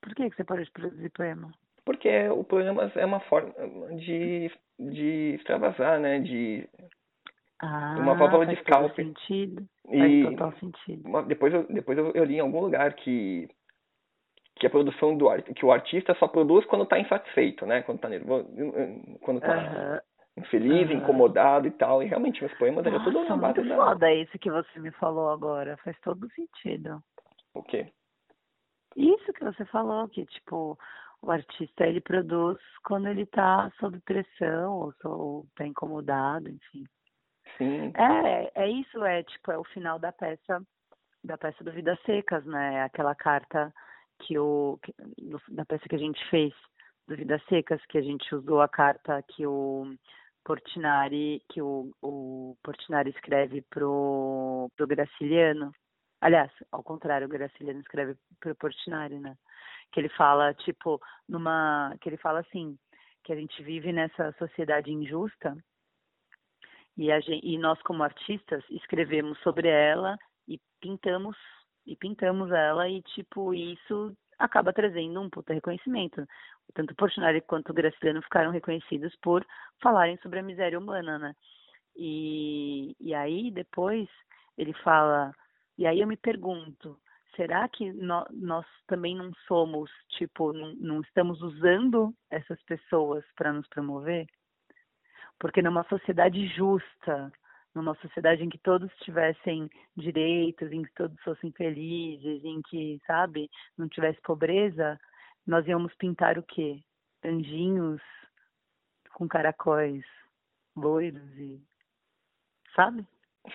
por que você parou de produzir poema
porque o poema é uma forma de de extravasar né de
ah,
uma válvula de escape
sentido
e
faz total sentido
depois eu depois eu, eu li em algum lugar que que a produção do que o artista só produz quando está insatisfeito, né? Quando está nervoso, quando está infeliz, incomodado e tal. E realmente meus poemas eram tudo
na base da. Foda isso que você me falou agora, faz todo sentido.
O quê?
Isso que você falou, que tipo o artista ele produz quando ele está sob pressão ou está incomodado, enfim.
Sim.
É, é isso, é tipo, é o final da peça, da peça do Vidas Secas, né? Aquela carta que o, que, da peça que a gente fez do Vidas Secas, que a gente usou a carta que o Portinari, que o, o Portinari escreve pro, pro Graciliano. Aliás, ao contrário, o Graciliano escreve pro Portinari, né? Que ele fala, tipo, numa. que ele fala assim, que a gente vive nessa sociedade injusta e, a gente, e nós como artistas escrevemos sobre ela e pintamos e pintamos ela e tipo isso acaba trazendo um puta reconhecimento. Tanto Portinari quanto Graciliano ficaram reconhecidos por falarem sobre a miséria humana, né? E, e aí depois ele fala, e aí eu me pergunto, será que nós, nós também não somos, tipo, não, não estamos usando essas pessoas para nos promover? Porque numa sociedade justa, numa sociedade em que todos tivessem direitos, em que todos fossem felizes, em que, sabe, não tivesse pobreza, nós íamos pintar o quê? Anjinhos com caracóis loiros e sabe?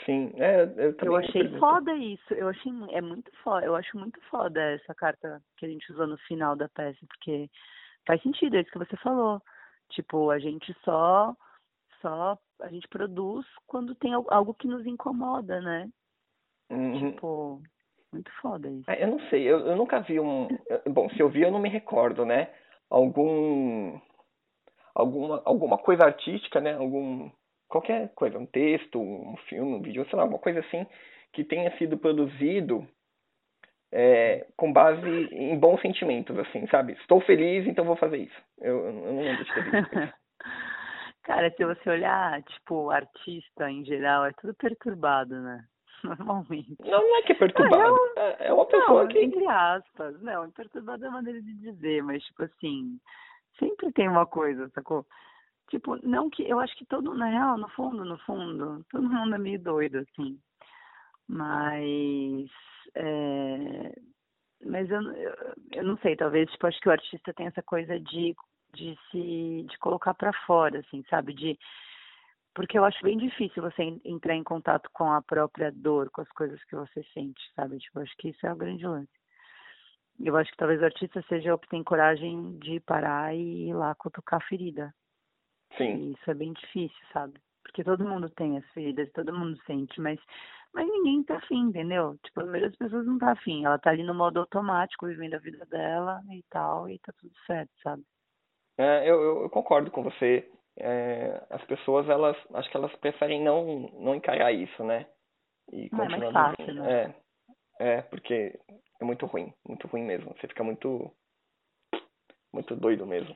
Sim, é, eu,
eu achei foda isso. Eu achei é muito foda. Eu acho muito foda essa carta que a gente usou no final da peça, porque faz sentido, é isso que você falou. Tipo, a gente só só a gente produz quando tem algo que nos incomoda, né?
Uhum.
Tipo, muito foda isso.
É, eu não sei, eu, eu nunca vi um. Bom, se eu vi, eu não me recordo, né? Algum. Alguma, alguma coisa artística, né? Algum. Qualquer coisa, um texto, um filme, um vídeo, sei lá, alguma coisa assim, que tenha sido produzido é, com base em bons sentimentos, assim, sabe? Estou feliz, então vou fazer isso. Eu, eu não lembro de ter visto isso.
Cara, se você olhar, tipo, artista em geral, é tudo perturbado, né? Normalmente.
Não, não é que é perturbado. É, é uma pessoa
não,
que.
Entre aspas. Não, perturbado é uma maneira de dizer, mas, tipo assim, sempre tem uma coisa, sacou? Tipo, não que. Eu acho que todo, na real, no fundo, no fundo, todo mundo é meio doido, assim. Mas. É, mas eu, eu, eu não sei, talvez, tipo, acho que o artista tem essa coisa de de se de colocar para fora, assim, sabe? De porque eu acho bem difícil você entrar em contato com a própria dor, com as coisas que você sente, sabe? Tipo, acho que isso é o grande lance. Eu acho que talvez o artista seja o que tem coragem de parar e ir lá cutucar a ferida.
Sim.
E isso é bem difícil, sabe? Porque todo mundo tem as feridas, todo mundo sente, mas mas ninguém tá afim, entendeu? Tipo, a maioria das pessoas não tá afim. Ela tá ali no modo automático, vivendo a vida dela e tal, e tá tudo certo, sabe?
É, eu, eu, concordo com você. É, as pessoas, elas, acho que elas preferem não, não encarar isso, né?
E não, é mais fácil,
né? É, é, porque é muito ruim, muito ruim mesmo. Você fica muito, muito doido mesmo.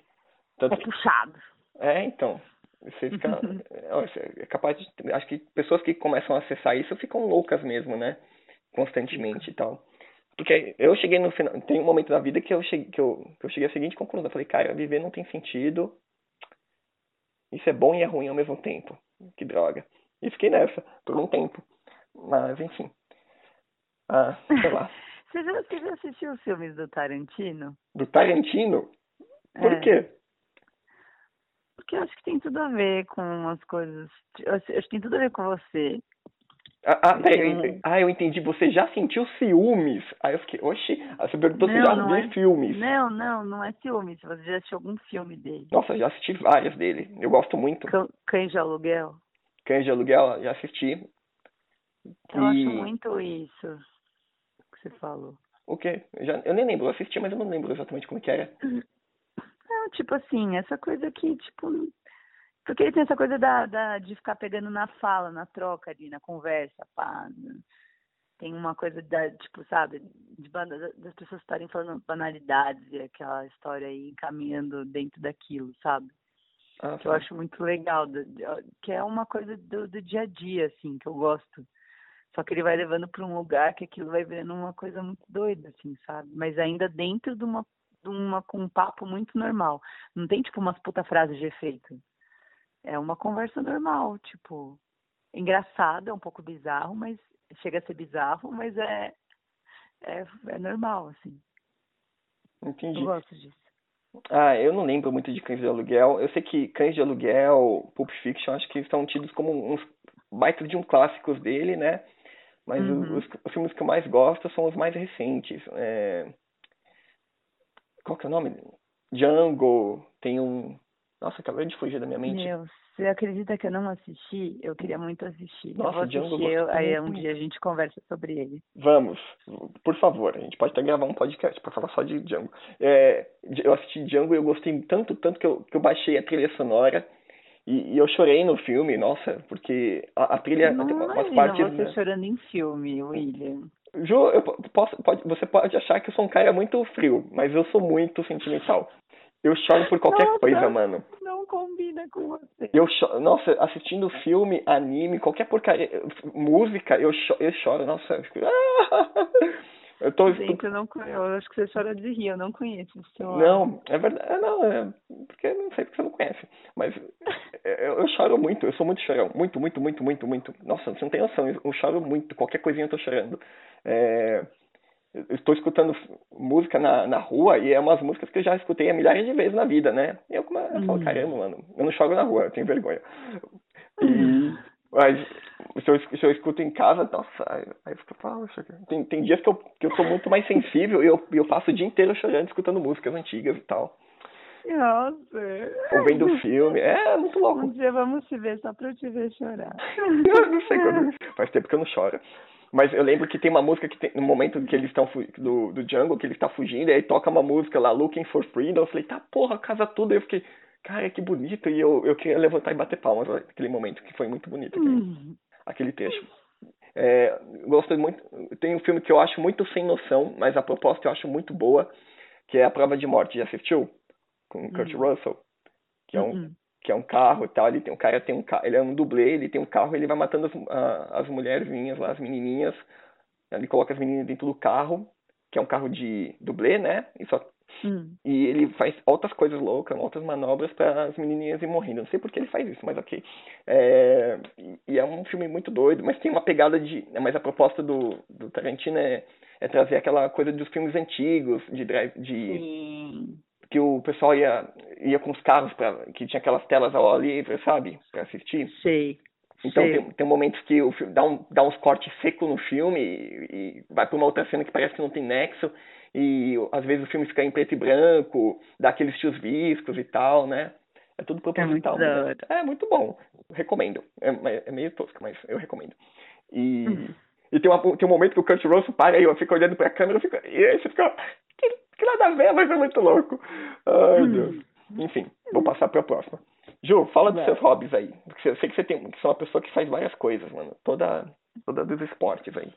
Tanto, é puxado.
É, então. Você fica. é capaz de. Acho que pessoas que começam a acessar isso ficam loucas mesmo, né? Constantemente e tal. Porque eu cheguei no final. Tem um momento da vida que eu cheguei, que eu, que eu cheguei à seguinte conclusão. Eu falei, cara, viver não tem sentido. Isso é bom e é ruim ao mesmo tempo. Que droga. E fiquei nessa por um tempo. Mas, enfim. Ah, sei lá.
você, já, você já assistiu os filmes do Tarantino?
Do Tarantino? Por é. quê?
Porque eu acho que tem tudo a ver com as coisas. Eu acho que tem tudo a ver com você.
Ah, ah, eu entendi. ah, eu entendi. Você já sentiu ciúmes? Aí eu fiquei, oxi, você perguntou não, se já viu é... filmes.
Não, não, não é ciúmes. Você já assistiu algum filme dele?
Nossa, já assisti vários dele. Eu gosto muito.
Cães de Aluguel?
Cães de Aluguel, já assisti.
Eu e... acho muito isso que você falou.
O quê? Eu, já, eu nem lembro, eu assisti, mas eu não lembro exatamente como que era.
Tipo assim, essa coisa que, tipo, porque ele tem essa coisa da, da, de ficar pegando na fala, na troca ali, na conversa, pá. Tem uma coisa da, tipo, sabe, de, das pessoas estarem falando banalidades e aquela história aí encaminhando dentro daquilo, sabe? Ah, que eu acho muito legal, que é uma coisa do, do dia a dia, assim, que eu gosto. Só que ele vai levando para um lugar que aquilo vai virando uma coisa muito doida, assim, sabe? Mas ainda dentro de uma, uma com um papo muito normal. Não tem, tipo, umas puta frases de efeito é uma conversa normal, tipo, engraçado, é um pouco bizarro, mas chega a ser bizarro, mas é, é, é normal, assim.
Entendi.
Eu gosto disso.
Ah, eu não lembro muito de Cães de Aluguel. Eu sei que Cães de Aluguel, Pulp Fiction, acho que estão tidos como uns baitas de um clássicos dele, né? Mas
Uhum.
os, os filmes que eu mais gosto são os mais recentes. É... Que é o nome? Django, tem um... Nossa, acabei de fugir da minha mente.
Meu, você acredita que eu não assisti? Eu queria muito assistir.
Nossa,
eu
Django
assistir, eu- aí um dia a gente conversa sobre ele.
Vamos, por favor, a gente pode até gravar um podcast para falar só de Django. É, eu assisti Django e eu gostei tanto, tanto que eu, que eu baixei a trilha sonora e, e eu chorei no filme, nossa, porque a, a trilha
não
umas partes.
você
né?
chorando em filme, William.
Ju, eu po- posso, pode, você pode achar que eu sou um cara muito frio, mas eu sou muito sentimental. Eu choro por qualquer
Nossa.
coisa, mano.
Não combina com você.
Eu choro, nossa, assistindo filme, anime, qualquer porcaria, música, eu choro, eu choro nossa. eu fico- Eu tô,
Gente, eu não conheço. Eu acho que você chora de rir, eu não conheço seu.
Não, é verdade. é, Não, é porque não sei porque você não conhece. Mas é, eu, eu choro muito, eu sou muito chorão. Muito, muito, muito, muito, muito. Nossa, você não tem noção, eu, choro muito. Qualquer coisinha eu tô chorando. É, eu estou escutando música na, na rua e é umas músicas que eu já escutei milhares de vezes na vida, né? E eu, como- eu falo,
Hum.
caramba, mano, eu não choro na rua, eu tenho vergonha. E, mas se eu, se eu escuto em casa, nossa, aí, aí fico, poxa, tem, tem dias que eu, que eu sou muito mais sensível e eu, eu passo o dia inteiro chorando, escutando músicas antigas e tal.
Nossa.
Ou vendo filme. É, muito
Um
louco.
dia vamos te ver só pra eu te ver chorar.
Eu não sei quando. Faz tempo que eu não choro. Mas eu lembro que tem uma música que tem, no momento que eles estão do, do Jungle, que ele está fugindo, e aí toca uma música lá, Looking for Freedom. Eu falei, tá porra, casa tudo. Aí eu fiquei, cara, que bonito. E eu, eu queria levantar e bater palmas naquele momento, que foi muito bonito aquele,
Hum.
aquele trecho. É, gosto muito. Tem um filme que eu acho muito sem noção, mas a proposta eu acho muito boa, que é A Prova de Morte. Já assistiu? Com Kurt
Hum.
Russell. Que é um,
Hum.
que é um carro e tal, ele tem um cara tem um carro, ele é um dublê, ele tem um carro, ele vai matando as, a- as mulherzinhas lá, as menininhas, ele coloca as meninas dentro do carro, que é um carro de dublê, né? E, só,
Hum.
e ele faz outras coisas loucas, outras manobras para as menininhas ir morrendo. Não sei por que ele faz isso, mas ok. É, e, é um filme muito doido, mas tem uma pegada de, mas a proposta do, do Tarantino é, é trazer aquela coisa dos filmes antigos, de drive, de
Sim.
que o pessoal ia, ia com os carros pra, que tinha aquelas telas ao ar livre, sabe? Pra assistir.
Sei.
Então tem, tem momentos que o filme dá, um, dá uns cortes secos no filme e, e vai pra uma outra cena que parece que não tem nexo. E às vezes o filme fica em preto e branco, dá aqueles tios viscos e tal, né? É tudo proposital.
muito da
mas
hora.
é, é muito bom. Recomendo. É, mas é meio tosco, mas eu recomendo. E,
Hum.
e tem, uma, tem um momento que o Kurt Russell para e eu fico olhando pra câmera fico, e aí você fica. Que, que nada a ver, mas é muito louco. Ai,
Hum.
Deus. Enfim, vou passar pra próxima. Ju, fala dos seus hobbies aí. Porque eu sei que você tem, que você é uma pessoa que faz várias coisas, mano. Toda, toda dos esportes aí.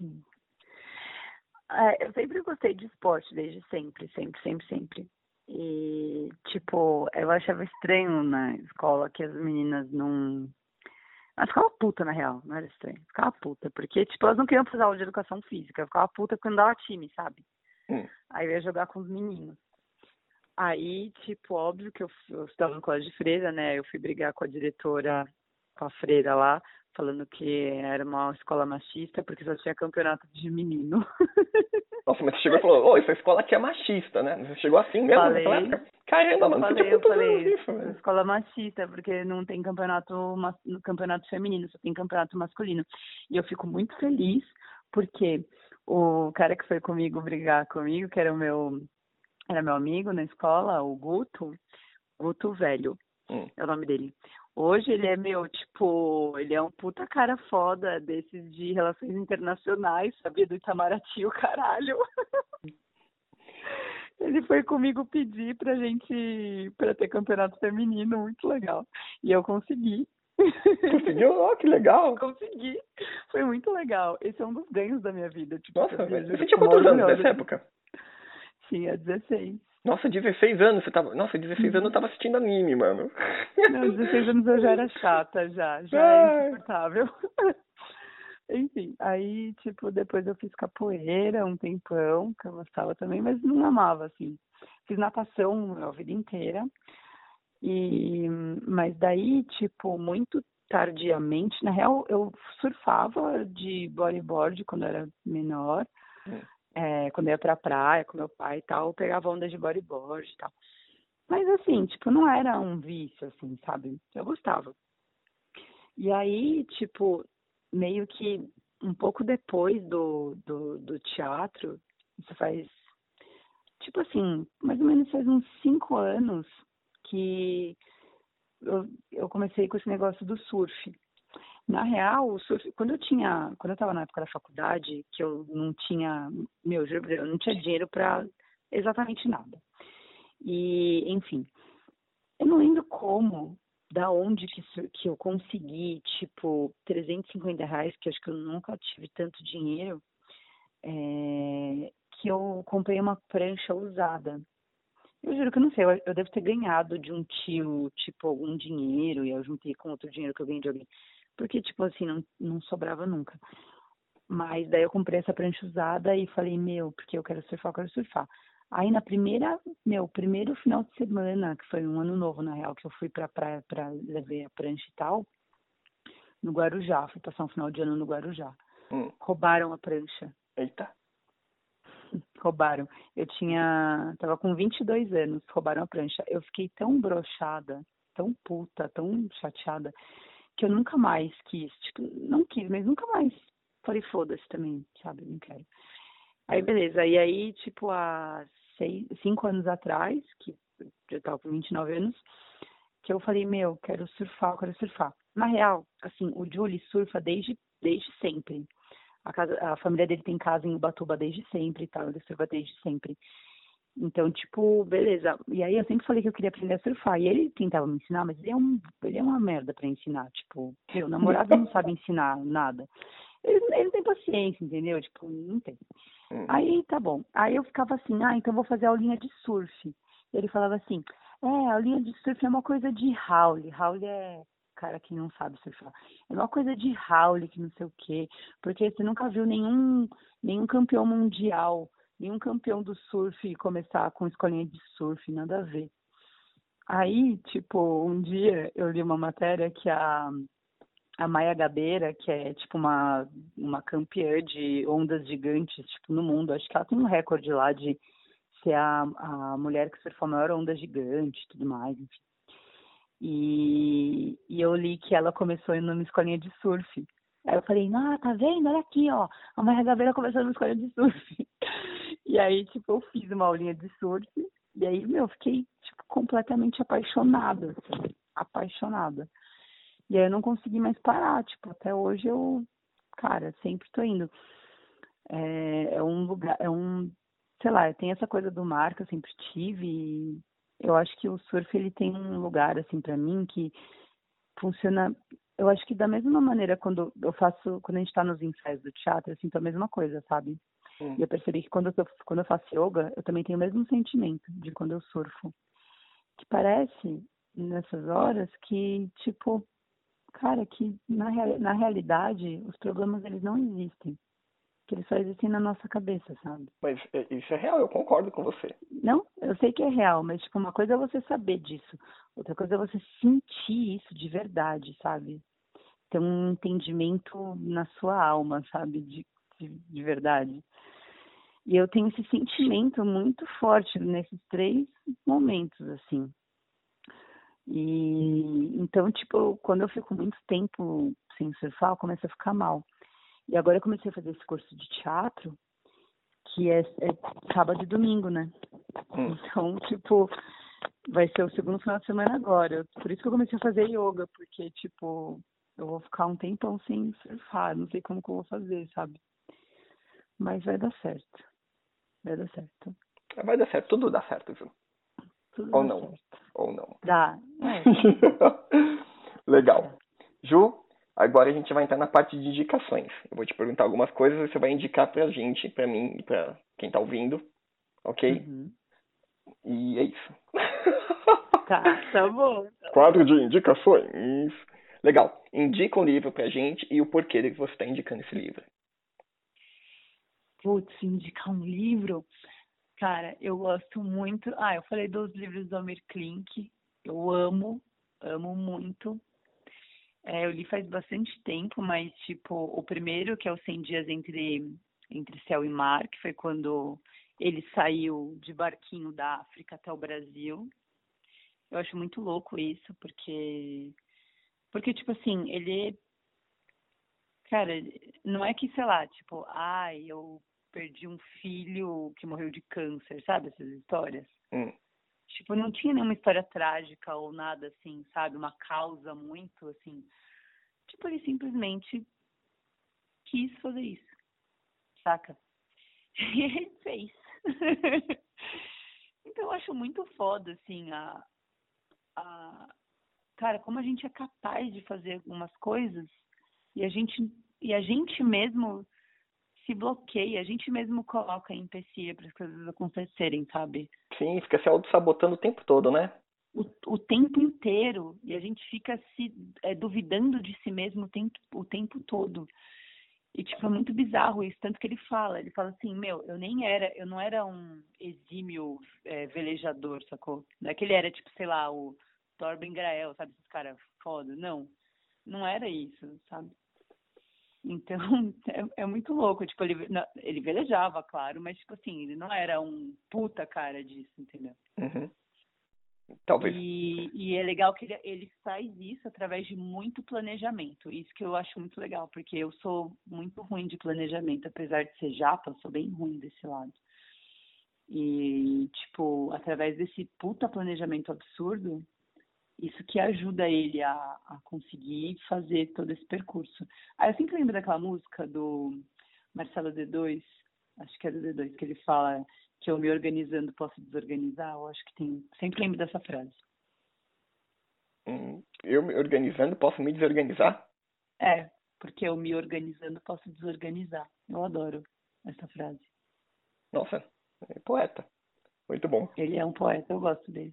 É, eu sempre gostei de esporte, desde sempre, sempre, sempre, sempre. E, tipo, eu achava estranho na escola que as meninas não. Elas ficavam puta, na real, não era estranho. Ficava puta, porque, tipo, elas não queriam fazer aula de educação física. Eu ficava puta quando dava time, sabe?
Hum.
Aí eu ia jogar com os meninos. Aí, tipo, óbvio que eu, eu estudava no colégio de freira, né? Eu fui brigar com a diretora, com a freira lá, falando que era uma escola machista, porque só tinha campeonato de menino.
Nossa, mas você chegou e falou, ô, essa escola aqui é machista, né? Você chegou assim mesmo
Falei.
época? Caramba, mano, você
falei,
tinha
eu
anos
falei,
isso, velho?
escola machista, porque não tem campeonato, campeonato feminino, só tem campeonato masculino. E eu fico muito feliz, porque o cara que foi comigo brigar comigo, que era o meu, era meu amigo na escola, o Guto, Guto Velho,
Hum.
é o nome dele. Hoje ele é meu, tipo, ele é um puta cara foda desses de relações internacionais, sabia? Do Itamaraty, o caralho. Ele foi comigo pedir pra gente, pra ter campeonato feminino, muito legal. E eu consegui.
Conseguiu? Ó, que legal.
consegui. Foi muito legal. Esse é um dos ganhos da minha vida. Tipo,
Nossa, velho. Você tinha quantos anos nessa época?
Tinha 16.
Nossa, 16 anos, você tava. Nossa, 16 anos eu tava assistindo anime, mano.
Não, 16 anos eu já era chata, já. Já é insuportável. Enfim, aí, tipo, depois eu fiz capoeira um tempão, que eu gostava também, mas não amava, assim. Fiz natação a vida inteira. E, mas daí, tipo, muito tardiamente, na real, eu surfava de bodyboard quando eu era menor.
Hum.
É, quando eu ia pra praia com meu pai e tal, eu pegava onda de bodyboard e tal. Mas assim, tipo, não era um vício, assim, sabe? Eu gostava. E aí, tipo, meio que um pouco depois do, do, do teatro, isso faz, tipo assim, mais ou menos faz uns cinco anos que eu, eu comecei com esse negócio do surf. Na real, quando eu tinha, quando eu tava na época da faculdade, que eu não tinha, meu, eu não tinha dinheiro para exatamente nada. E, enfim, eu não lembro como, da onde que, que eu consegui, tipo, 350 reais, que acho que eu nunca tive tanto dinheiro, é, que eu comprei uma prancha usada. Eu juro que eu não sei, eu, eu devo ter ganhado de um tio, tipo, algum dinheiro, e eu juntei com outro dinheiro que eu ganhei de alguém. Porque, tipo assim, não, não sobrava nunca. Mas daí eu comprei essa prancha usada e falei, meu, porque eu quero surfar, eu quero surfar. Aí na primeira, meu, primeiro final de semana, que foi um ano novo, na real, que eu fui pra praia pra levar a prancha e tal, no Guarujá, fui passar um final de ano no Guarujá.
Hum.
Roubaram a prancha.
Eita.
Roubaram. Eu tinha, tava com 22 anos, roubaram a prancha. Eu fiquei tão brochada, tão puta, tão chateada, que eu nunca mais quis, tipo, não quis, mas nunca mais. Falei, foda-se também, sabe, não quero. Aí beleza, e aí, tipo, há seis, cinco anos atrás, que eu tava com 29 anos, que eu falei, meu, quero surfar, quero surfar. Na real, assim, o Julie surfa desde, desde sempre. A, casa, a família dele tem casa em Ubatuba desde sempre e tal, ele surfa desde sempre. Então, tipo, beleza. E aí eu sempre falei que eu queria aprender a surfar. E ele tentava me ensinar, mas ele é, um, ele é uma merda pra ensinar. Tipo, meu namorado não sabe ensinar nada. Ele, ele não tem paciência, entendeu? Tipo, não tem.
Hum.
Aí tá bom. Aí eu ficava assim, ah, então vou fazer aulinha de surf. Ele falava assim, é, aulinha de surf é uma coisa de Howley. Howley é cara que não sabe surfar. É uma coisa de Howley, que não sei o quê. Porque você nunca viu nenhum, nenhum campeão mundial, nenhum campeão do surf começar com escolinha de surf, nada a ver. Aí, tipo, um dia eu li uma matéria que a a Maia Gabeira, que é tipo uma, uma campeã de ondas gigantes tipo, no mundo. Acho que ela tem um recorde lá de ser a, a mulher que surfou a maior onda gigante e tudo mais, enfim. E, e eu li que ela começou indo numa escolinha de surf. Aí eu falei, ah, tá vendo? Olha aqui, ó. A Maia Gabeira começou numa escolinha de surf. e aí, tipo, eu fiz uma aulinha de surf. E aí, meu, fiquei, tipo, completamente apaixonada, assim, apaixonada. E aí eu não consegui mais parar, tipo, até hoje eu, cara, sempre tô indo. É, é um lugar, é um, sei lá, tem essa coisa do mar que eu sempre tive e eu acho que o surf ele tem um lugar assim para mim que funciona eu acho que da mesma maneira quando eu faço quando a gente está nos ensaios do teatro eu sinto a mesma coisa sabe
Sim.
e eu percebi que quando eu quando eu faço yoga eu também tenho o mesmo sentimento de quando eu surfo que parece nessas horas que tipo cara, que na, na realidade os problemas eles não existem. Que eles só existem na nossa cabeça, sabe?
Mas é, isso é real, eu concordo com você.
Não, eu sei que é real, mas tipo, uma coisa é você saber disso, outra coisa é você sentir isso de verdade, sabe? Ter um entendimento na sua alma, sabe? De, de, de verdade. E eu tenho esse sentimento muito forte nesses três momentos, assim. E então, tipo, quando eu fico muito tempo sem surfar, eu começo a ficar mal. E agora eu comecei a fazer esse curso de teatro, que é, é sábado e domingo, né?
Hum.
Então, tipo, vai ser o segundo final de semana agora. Por isso que eu comecei a fazer yoga, porque, tipo, eu vou ficar um tempão sem surfar, não sei como que eu vou fazer, sabe? Mas vai dar certo. Vai dar certo.
Vai dar certo, tudo dá certo, Ju.
Tudo
Ou não.
certo.
Ou não.
Dá. É.
Legal. Ju, agora a gente vai entrar na parte de indicações. Eu vou te perguntar algumas coisas e você vai indicar pra gente, pra mim e pra quem tá ouvindo. Ok?
Uhum.
E é isso.
Tá, tá bom.
Quadro de indicações. Legal. Indica um livro pra gente e o porquê de que você está indicando esse livro.
Putz, indicar um livro. Cara, eu gosto muito. Ah, eu falei dos livros do Amir Klink. Eu amo, amo muito. É, eu li faz bastante tempo, mas, tipo, o primeiro, que é o 100 Dias entre, entre Céu e Mar, que foi quando ele saiu de barquinho da África até o Brasil. Eu acho muito louco isso, porque. Porque, tipo assim, ele. Cara, não é que, sei lá, tipo, ai, eu perdi um filho que morreu de câncer, sabe? Essas histórias.
Hum.
Tipo, não tinha nenhuma história trágica ou nada assim, sabe? Uma causa muito assim. Tipo, ele simplesmente quis fazer isso, saca? E ele fez. então eu acho muito foda, assim, a, a. Cara, como a gente é capaz de fazer algumas coisas e a gente, e a gente mesmo se bloqueia, a gente mesmo coloca empecilho para as coisas acontecerem, sabe?
Sim, fica se auto-sabotando o tempo todo, né?
O, o tempo inteiro. E a gente fica se é, duvidando de si mesmo o tempo, o tempo todo. E, tipo, é muito bizarro isso, tanto que ele fala, ele fala assim, meu, eu nem era, eu não era um exímio é, velejador, sacou? Não é que ele era, tipo, sei lá, o Torben Grael, sabe, esses caras foda, não. Não era isso, sabe? Então, é, é, muito louco. Tipo, ele, ele velejava, claro, mas, tipo assim, ele não era um puta cara disso, entendeu?
Uhum. Talvez.
E, e, é legal que ele, ele faz isso através de muito planejamento. Isso que eu acho muito legal, porque eu sou muito ruim de planejamento, apesar de ser japa, eu sou bem ruim desse lado. E, tipo, através desse puta planejamento absurdo, isso que ajuda ele a, a conseguir fazer todo esse percurso. Aí eu sempre lembro daquela música do Marcelo D2, acho que é do D2, que ele fala que eu me organizando posso desorganizar. Eu acho que tem. Sempre lembro dessa frase.
Hum, eu me organizando posso me desorganizar?
É, porque eu me organizando posso desorganizar. Eu adoro essa frase.
Nossa, é poeta. Muito bom.
Ele é um poeta, eu gosto dele.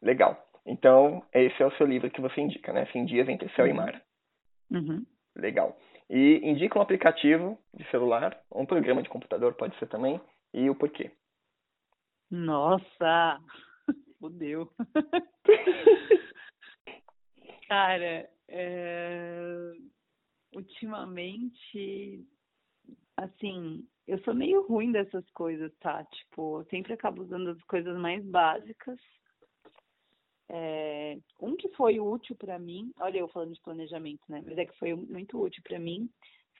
Legal. Então, esse é o seu livro que você indica, né? 100 Dias Entre Céu
uhum.
e Mar.
Uhum.
Legal. E indica um aplicativo de celular, um programa de computador pode ser também, e o porquê.
Nossa! Fudeu. Cara, é... ultimamente, assim, eu sou meio ruim dessas coisas, tá? Tipo, eu sempre acabo usando as coisas mais básicas é, um que foi útil para mim, olha eu falando de planejamento, né? Mas é que foi muito útil para mim,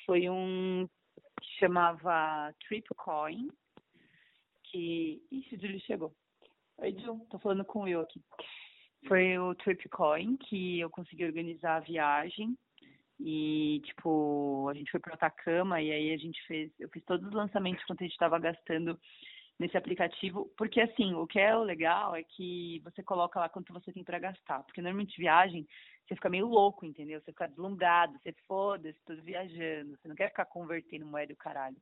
foi um que chamava Tripcoin, que... Ixi, o Júlio chegou. Oi, Ju, tô falando com Will aqui. Foi o Tripcoin que eu consegui organizar a viagem e, tipo, a gente foi pro Atacama e aí a gente fez... Eu fiz todos os lançamentos quanto a gente estava gastando nesse aplicativo, porque assim, o que é o legal é que você coloca lá quanto você tem para gastar, porque normalmente viagem você fica meio louco, entendeu? Você fica deslumbrado, você foda-se, tô viajando, você não quer ficar convertendo moeda do caralho.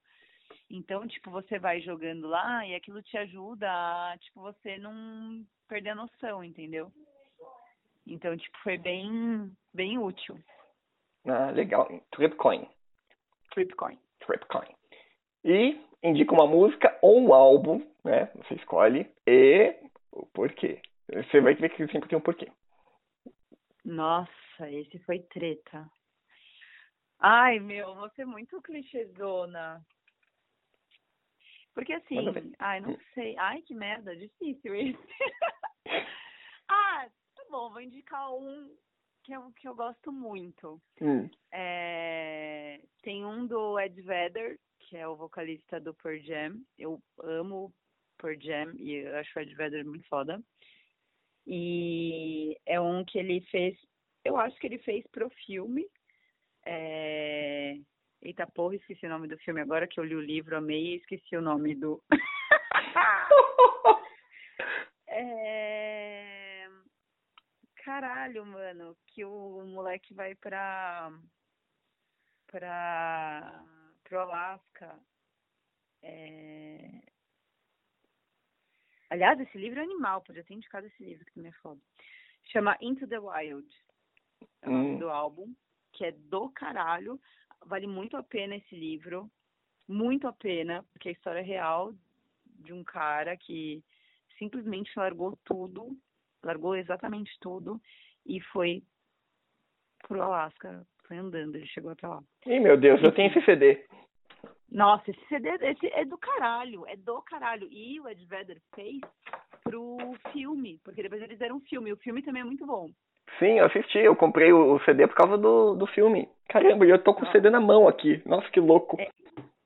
Então, tipo, você vai jogando lá e aquilo te ajuda a, tipo, você não perder a noção, entendeu? Então, tipo, foi bem, bem útil.
Ah, legal. Tripcoin.
Tripcoin.
Tripcoin. E indica uma música ou um álbum, né? Você escolhe e o porquê. Você vai ver que sempre tem um porquê.
Nossa, esse foi treta. Ai, meu, você é muito clichêzona. Porque assim, ai, não sei. Ai, que merda, difícil esse. ah, tá bom, vou indicar um que eu, que eu gosto muito.
Hum.
É, tem um do Ed Vedder, que é o vocalista do Pearl Jam. Eu amo Pearl Jam e eu acho o Ed Vedder muito foda. E é um que ele fez, eu acho que ele fez pro filme. É... Eita porra, esqueci o nome do filme agora que eu li o livro, amei e esqueci o nome do. é... Caralho, mano, que o moleque vai pra. pra pro Alasca. É... Aliás, esse livro é animal, podia ter indicado esse livro, que também é foda. Chama Into the Wild. É o nome hum. do álbum, que é do caralho. Vale muito a pena esse livro. Muito a pena, porque a história é real de um cara que simplesmente largou tudo, largou exatamente tudo e foi pro Alasca foi andando, ele chegou até lá.
Ih, meu Deus, eu tenho esse CD.
Nossa, esse CD esse é do caralho, é do caralho. E o Ed Vedder fez pro filme, porque depois eles deram um filme. O filme também é muito bom.
Sim, eu assisti. Eu comprei o CD por causa do, do filme. Caramba, eu tô com o CD na mão aqui. Nossa, que louco.
É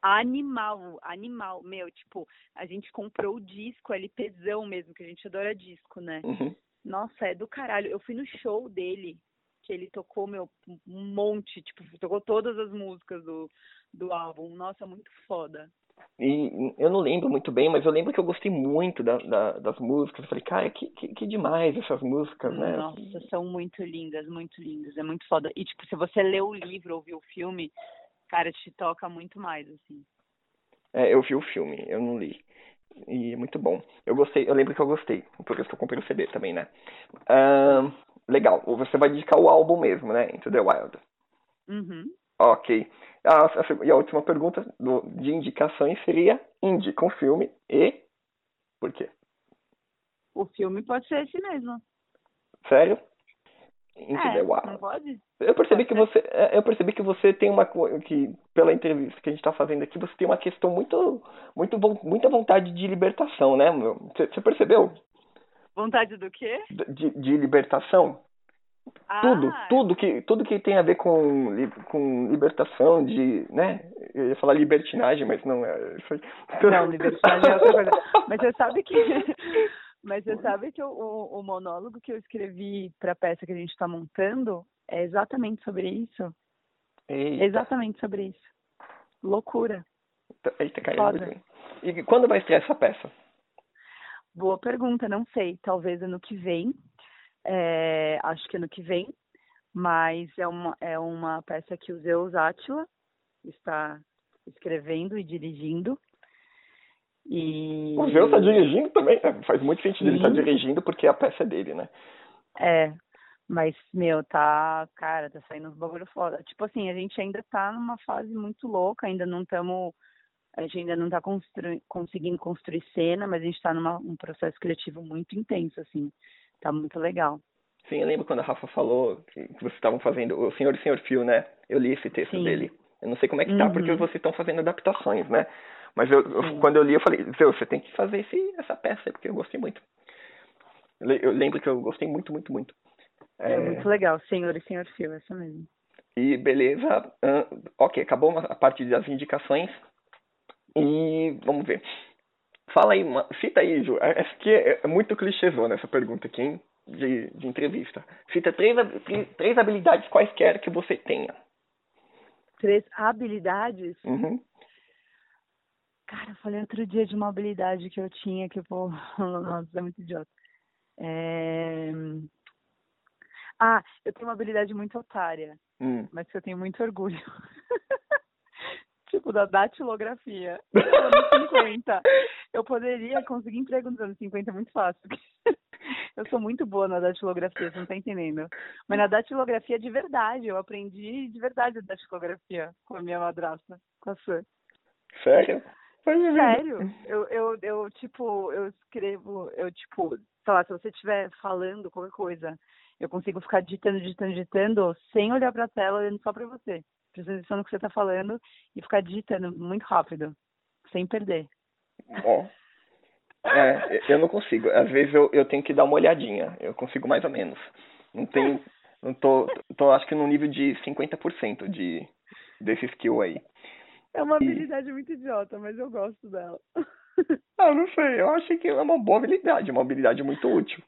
animal, animal. Meu, tipo, a gente comprou o disco, LPzão mesmo, que a gente adora disco, né?
Uhum.
Nossa, é do caralho. Eu fui no show dele, que ele tocou, meu, um monte, tipo, tocou todas as músicas do, do álbum. Nossa, muito foda.
E eu não lembro muito bem, mas eu lembro que eu gostei muito da, da, das músicas. Eu falei, cara, que, que, que demais essas músicas, né?
Nossa, são muito lindas, muito lindas. É muito foda. E, tipo, se você lê o livro ou viu o filme, cara, te toca muito mais, assim.
É, eu vi o filme, eu não li. E é muito bom. Eu gostei, eu lembro que eu gostei. Por isso que eu comprei o CD também, né? Uh, legal. Você vai dedicar o álbum mesmo, né? Into the Wild.
Uhum.
Ok. A, e a última pergunta do, de indicações seria indica um filme e por quê?
O filme pode ser esse mesmo.
Sério? Into
é,
Wild.
Não pode?
Eu percebi que você, é, eu percebi que você tem uma que pela entrevista que a gente está fazendo aqui, você tem uma questão muito, muito muita vontade de libertação, né? Você, você percebeu?
Vontade do quê?
De, de libertação.
Ah,
tudo, tudo que, tudo que tem a ver com, com libertação de, né? Eu ia falar libertinagem, mas não é aí.
Não, libertinagem é outra coisa. Mas você sabe que, mas você sabe que o, o monólogo que eu escrevi para a peça que a gente está montando é exatamente sobre isso.
Eita.
Exatamente sobre isso. Loucura.
Eita, caramba. E quando vai estrear essa peça?
Boa pergunta, não sei. Talvez ano que vem é, acho que ano que vem, mas é uma, é uma peça que o Zeus Átila está escrevendo e dirigindo. E...
O Zeus está dirigindo também, né? faz muito sentido Sim. ele estar tá dirigindo porque a peça é dele, né?
É, mas, meu, tá, cara, tá saindo uns bagulho foda. Tipo assim, a gente ainda tá numa fase muito louca, ainda não estamos, a gente ainda não tá constru conseguindo construir cena, mas a gente tá num processo criativo muito intenso, assim. Tá muito legal.
Sim, eu lembro quando a Rafa falou que, que vocês estavam fazendo o Senhor e Senhor Fio, né? Eu li esse texto
Sim.
dele. Eu não sei como é que tá,
Uhum.
porque vocês estão fazendo adaptações, né? Mas eu, eu- quando eu li, eu falei, Zé, você tem que fazer esse, essa peça aí, porque eu gostei muito. Eu, le- eu lembro que eu gostei muito, muito, muito.
É,
É,
muito legal, Senhor e Senhor Fio, essa mesmo.
E beleza. ahn, ok, acabou a parte das indicações. E vamos ver. Fala aí, uma, cita aí, Ju. É- Essa aqui é, é muito clichêzona essa pergunta aqui, hein? De, de entrevista. Cita três- três habilidades quaisquer que você tenha.
Três habilidades.
Uhum.
Cara, eu falei outro dia de uma habilidade que eu tinha que, pô, nossa, é muito idiota. É... Ah, eu tenho uma habilidade muito otária,
Hum.
mas que eu tenho muito orgulho. tipo, da datilografia. Nos anos 50. Eu poderia conseguir emprego nos anos 50 muito fácil. Eu sou muito boa na datilografia, você não tá entendendo. Mas na datilografia de verdade, eu aprendi de verdade a datilografia com a minha madrasta, com a sua.
Sério? Mas,
Sério? Eu, eu, eu, tipo, eu escrevo, eu, tipo, sei lá, se você estiver falando qualquer coisa, eu consigo ficar digitando, digitando, digitando, sem olhar pra tela, olhando só pra você. Prestando atenção no que você tá falando e ficar digitando muito rápido, sem perder.
Ó. É, eu não consigo. Às vezes eu, eu tenho que dar uma olhadinha. Eu consigo mais ou menos. Não tem. Não tô, tô acho que no nível de 50% de, desse skill aí.
É uma habilidade muito idiota, mas eu gosto dela.
Ah, não sei. Eu achei que é uma boa habilidade, uma habilidade muito útil.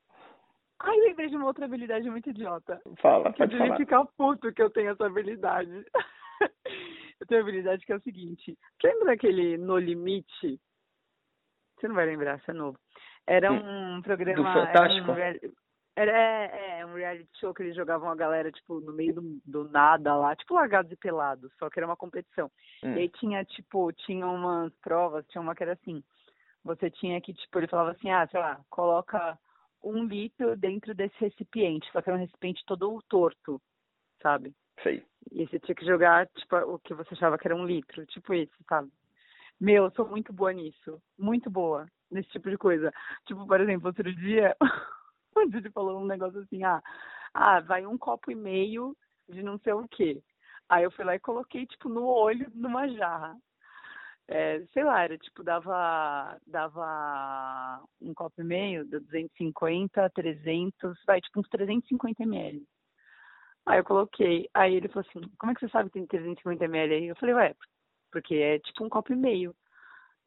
Ai, lembrei de uma outra habilidade muito idiota.
Fala,
que
pode falar.
ficar puto que eu tenho essa habilidade. eu tenho a habilidade que é o seguinte. Lembra daquele No Limite? Você não vai lembrar, você é novo. Era um programa.
Do Fantástico?
Um, era, é, é, um reality show que eles jogavam a galera, tipo, no meio do, do nada lá, tipo largados e pelados, só que era uma competição.
Hum.
E aí tinha, tipo, tinha umas provas, tinha uma que era assim, você tinha que, tipo, ele falava assim, ah, sei lá, coloca um litro dentro desse recipiente, só que era um recipiente todo torto, sabe?
Sei.
E você tinha que jogar, tipo, o que você achava que era um litro, tipo isso, sabe? Meu, eu sou muito boa nisso, muito boa nesse tipo de coisa. Tipo, por exemplo, outro dia, o Didi falou um negócio assim, ah, ah, vai um copo e meio de não sei o quê. Aí eu fui lá e coloquei, tipo, no olho numa jarra. é, sei lá, era tipo, dava, dava um copo e meio, 250, 300, vai, tipo uns 350 ml. Aí eu coloquei, aí ele falou assim, como é que você sabe que tem 350 ml aí? Eu falei, ué, porque é tipo um copo e meio.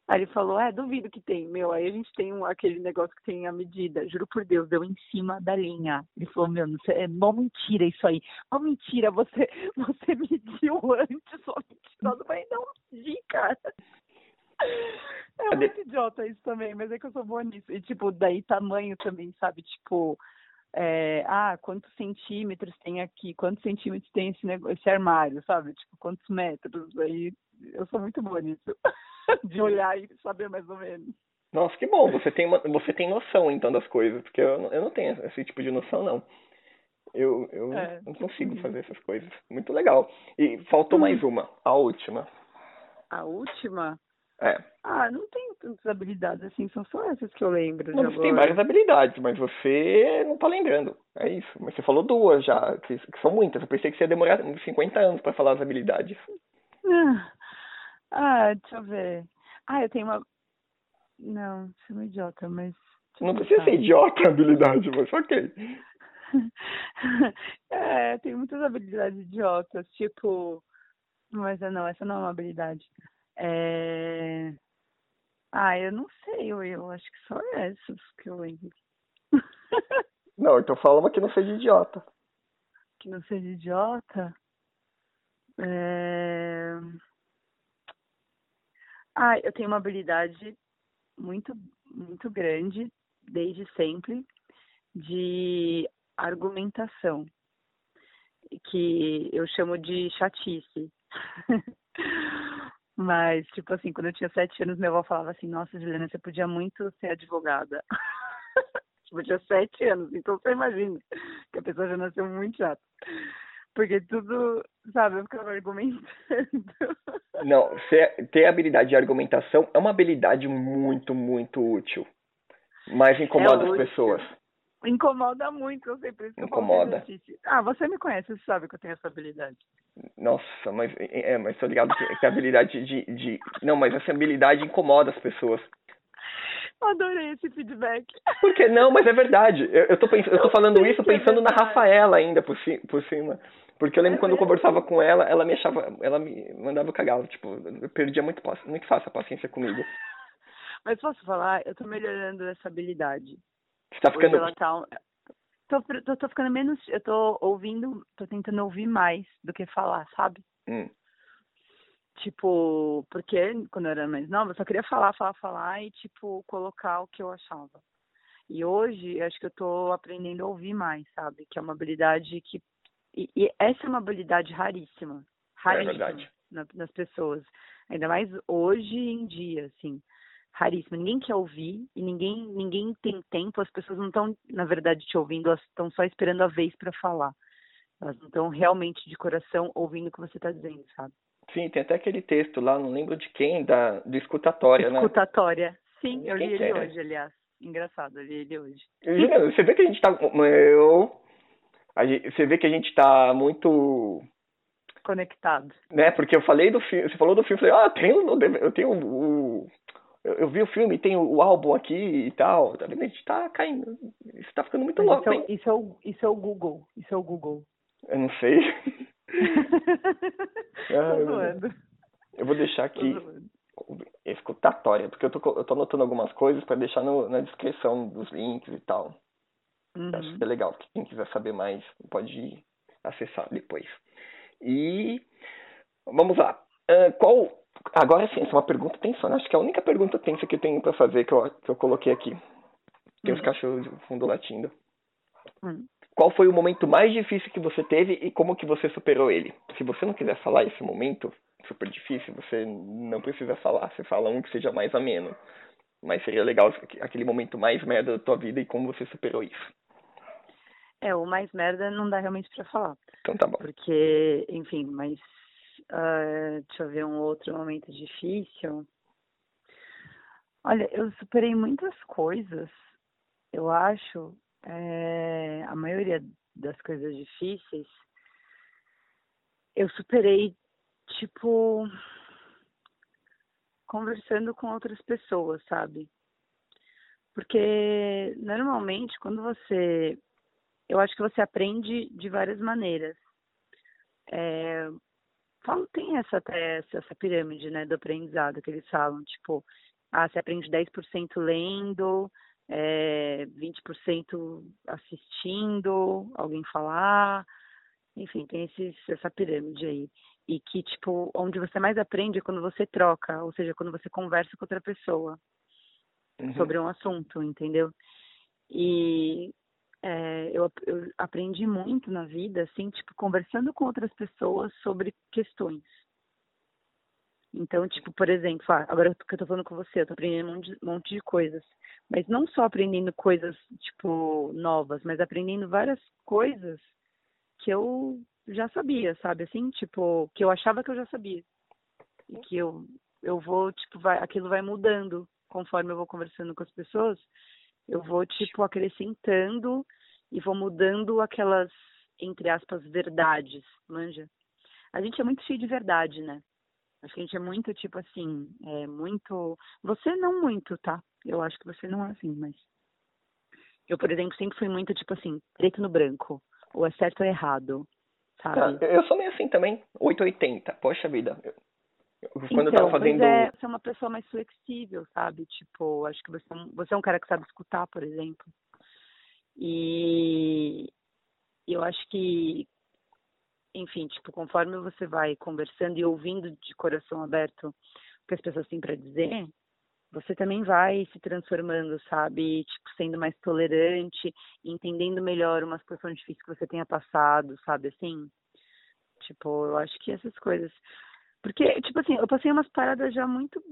Aí ele falou, é, duvido que tem, meu, aí a gente tem um, aquele negócio que tem a medida, juro por Deus, deu em cima da linha. Ele falou, meu, não sei, é mó mentira isso aí, mó mentira, você, você mediu antes, só mentirosa. Falei, não medi, cara. É muito idiota isso também, mas é que eu sou boa nisso. E, tipo, daí tamanho também, sabe? Tipo, é, ah, quantos centímetros tem aqui? Quantos centímetros tem esse, negócio, esse armário, sabe? Tipo, quantos metros? Aí eu sou muito boa nisso. de olhar e saber mais ou menos.
Nossa, que bom, você tem, uma, você tem noção então das coisas, porque eu, eu não tenho esse tipo de noção, não. Eu, eu é, não consigo fazer essas coisas. Muito legal. E faltou hum. mais uma, a última.
A última?
É.
Ah, não tenho tantas habilidades assim, são só essas que eu lembro.
Não, você tem várias habilidades, mas você não tá lembrando. É isso. Mas você falou duas já, que, que são muitas. Eu pensei que você ia demorar 50 anos para falar as habilidades.
Ah. Ah, deixa eu ver. Ah, eu tenho uma. Não, sou uma idiota, mas.
Não precisa ser idiota a habilidade, mas ok.
é, tem muitas habilidades idiotas, tipo. Mas não, essa não é uma habilidade. É... Ah, eu não sei, eu, eu acho que só essas que eu lembro.
não, então fala uma que não seja idiota.
Que não seja idiota? É... Ah, eu tenho uma habilidade muito, muito grande, desde sempre, de argumentação, que eu chamo de chatice. Mas, tipo assim, quando eu tinha sete anos, minha avó falava assim, nossa, Juliana, você podia muito ser advogada. tipo, eu tinha sete anos, então você imagina que a pessoa já nasceu muito chata. Porque tudo, sabe, eu ficava argumentando.
Não, ter habilidade de argumentação é uma habilidade muito, muito útil. Mas incomoda é as pessoas.
Incomoda muito, eu sei por isso que
Incomoda.
Eu ah, você me conhece, você sabe que eu tenho essa habilidade.
Nossa, mas é, mas tô ligado que, que a habilidade de, de. Não, mas essa habilidade incomoda as pessoas.
Adorei esse feedback.
Por que não? Mas é verdade. Eu, eu, tô, pens... eu tô falando isso é pensando é na Rafaela ainda por, ci... por cima. Porque eu lembro é quando eu conversava com ela, ela me achava, ela me mandava cagar, tipo, eu perdia muito, muito fácil a paciência comigo.
Mas posso falar, eu tô melhorando essa habilidade.
Você tá ficando.
Ela tá, tô, tô, tô ficando menos. Eu tô ouvindo, tô tentando ouvir mais do que falar, sabe?
Hum.
Tipo, porque quando eu era mais nova, eu só queria falar, falar, falar e, tipo, colocar o que eu achava. E hoje, acho que eu tô aprendendo a ouvir mais, sabe? Que é uma habilidade que e, e essa é uma habilidade raríssima. Raríssima
é
na, nas pessoas. Ainda mais hoje em dia, assim. Raríssima. Ninguém quer ouvir e ninguém, ninguém tem tempo. As pessoas não estão, na verdade, te ouvindo, elas estão só esperando a vez para falar. Elas não estão realmente de coração ouvindo o que você está dizendo, sabe?
Sim, tem até aquele texto lá, não lembro de quem, da, do escutatória,
né? Escutatória. Sim, eu li ele hoje, aliás. Engraçado, eu li ele hoje.
Você vê que a gente tá. Eu Gente, você vê que a gente está muito
conectado.
Né? Porque eu falei do filme, você falou do filme, eu falei, ah, tenho, eu tenho o eu vi o filme, tem o álbum aqui e tal. Tá vendo? A gente tá caindo. Isso tá ficando muito louco,
isso é, isso, é o, isso é o Google. Isso é o Google.
Eu não sei.
ah, eu,
eu vou deixar aqui escutatória, porque eu tô, eu tô anotando algumas coisas para deixar no, na descrição dos links e tal. Uhum. Acho que é legal. Quem quiser saber mais pode acessar depois. E vamos lá. Uh, qual. Agora sim, essa é uma pergunta tensona. Acho que é a única pergunta tensa que eu tenho para fazer que eu, que eu coloquei aqui. Tem os cachorros de fundo latindo. Uhum. Qual foi o momento mais difícil que você teve e como que você superou ele? Se você não quiser falar esse momento super difícil, você não precisa falar. Você fala um que seja mais ameno. Mas seria legal aquele momento mais merda da tua vida e como você superou isso.
É, o mais merda não dá realmente para falar.
Então tá bom.
Porque, enfim, mas uh, deixa eu ver um outro momento difícil. Olha, eu superei muitas coisas, eu acho. É, a maioria das coisas difíceis eu superei, tipo. conversando com outras pessoas, sabe? Porque normalmente quando você. Eu acho que você aprende de várias maneiras. É, tem essa, até essa pirâmide né, do aprendizado que eles falam, tipo, ah, você aprende 10% lendo, é, 20% assistindo alguém falar, enfim, tem esses, essa pirâmide aí. E que, tipo, onde você mais aprende é quando você troca, ou seja, quando você conversa com outra pessoa uhum. sobre um assunto, entendeu? E é, eu, eu aprendi muito na vida, assim, tipo, conversando com outras pessoas sobre questões. Então, tipo, por exemplo, ah, agora que eu tô falando com você, eu tô aprendendo um monte, monte de coisas. Mas não só aprendendo coisas, tipo, novas, mas aprendendo várias coisas que eu já sabia, sabe? Assim, tipo, que eu achava que eu já sabia. E que eu, eu vou, tipo, vai, aquilo vai mudando conforme eu vou conversando com as pessoas. Eu vou, tipo, acrescentando e vou mudando aquelas, entre aspas, verdades, manja? A gente é muito cheio de verdade, né? Acho que a gente é muito, tipo assim, é muito. Você não muito, tá? Eu acho que você não é assim, mas. Eu, por exemplo, sempre fui muito, tipo assim, preto no branco. Ou é certo ou é errado. Sabe?
Ah, eu sou meio assim também. 880. Poxa vida.
Quando então, eu tava então, fazendo. É, você é uma pessoa mais flexível, sabe? Tipo, acho que você, é você é um cara que sabe escutar, por exemplo. E eu acho que enfim, tipo, conforme você vai conversando e ouvindo de coração aberto o que as pessoas têm para dizer, você também vai se transformando, sabe? Tipo, sendo mais tolerante, entendendo melhor uma situação difícil que você tenha passado, sabe? Assim, tipo, eu acho que essas coisas. Porque, tipo assim, eu passei umas paradas já muito,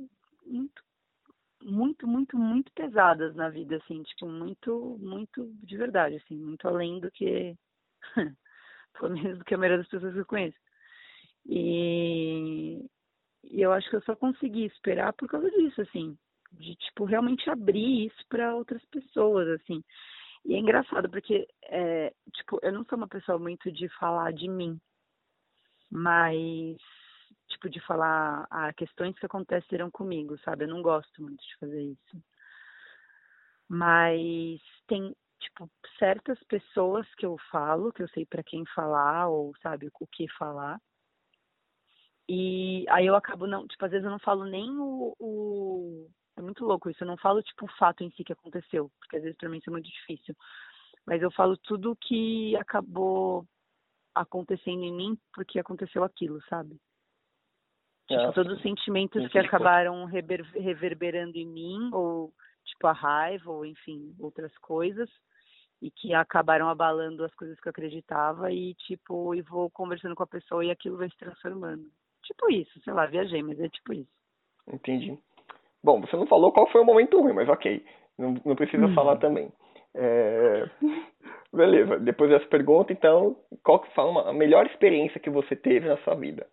muito, muito, muito, muito pesadas na vida, assim, tipo, muito, muito de verdade, assim, muito além do que pelo menos do que a maioria das pessoas que eu conheço. E, e eu acho que eu só consegui esperar por causa disso, assim, de tipo realmente abrir isso para outras pessoas, assim. E é engraçado porque, é, tipo, eu não sou uma pessoa muito de falar de mim, mas tipo de falar a questões que aconteceram comigo, sabe? Eu não gosto muito de fazer isso. Mas tem tipo, certas pessoas que eu falo, que eu sei para quem falar, ou sabe o que falar. E aí eu acabo não, tipo, às vezes eu não falo nem o, o, é muito louco isso, eu não falo tipo o fato em si que aconteceu, porque às vezes para mim isso é muito difícil. Mas eu falo tudo que acabou acontecendo em mim porque aconteceu aquilo, sabe? Tipo, é, todos os sentimentos que acabaram rever, reverberando em mim, ou tipo a raiva, ou enfim, outras coisas e que acabaram abalando as coisas que eu acreditava e tipo, e vou conversando com a pessoa e aquilo vai se transformando. Tipo isso, sei lá, viajei, mas é tipo isso.
Entendi. Bom, você não falou qual foi o momento ruim, mas ok. Não, não precisa uhum. falar também. É... Beleza, depois dessa pergunta, então, qual que foi a melhor experiência que você teve na sua vida?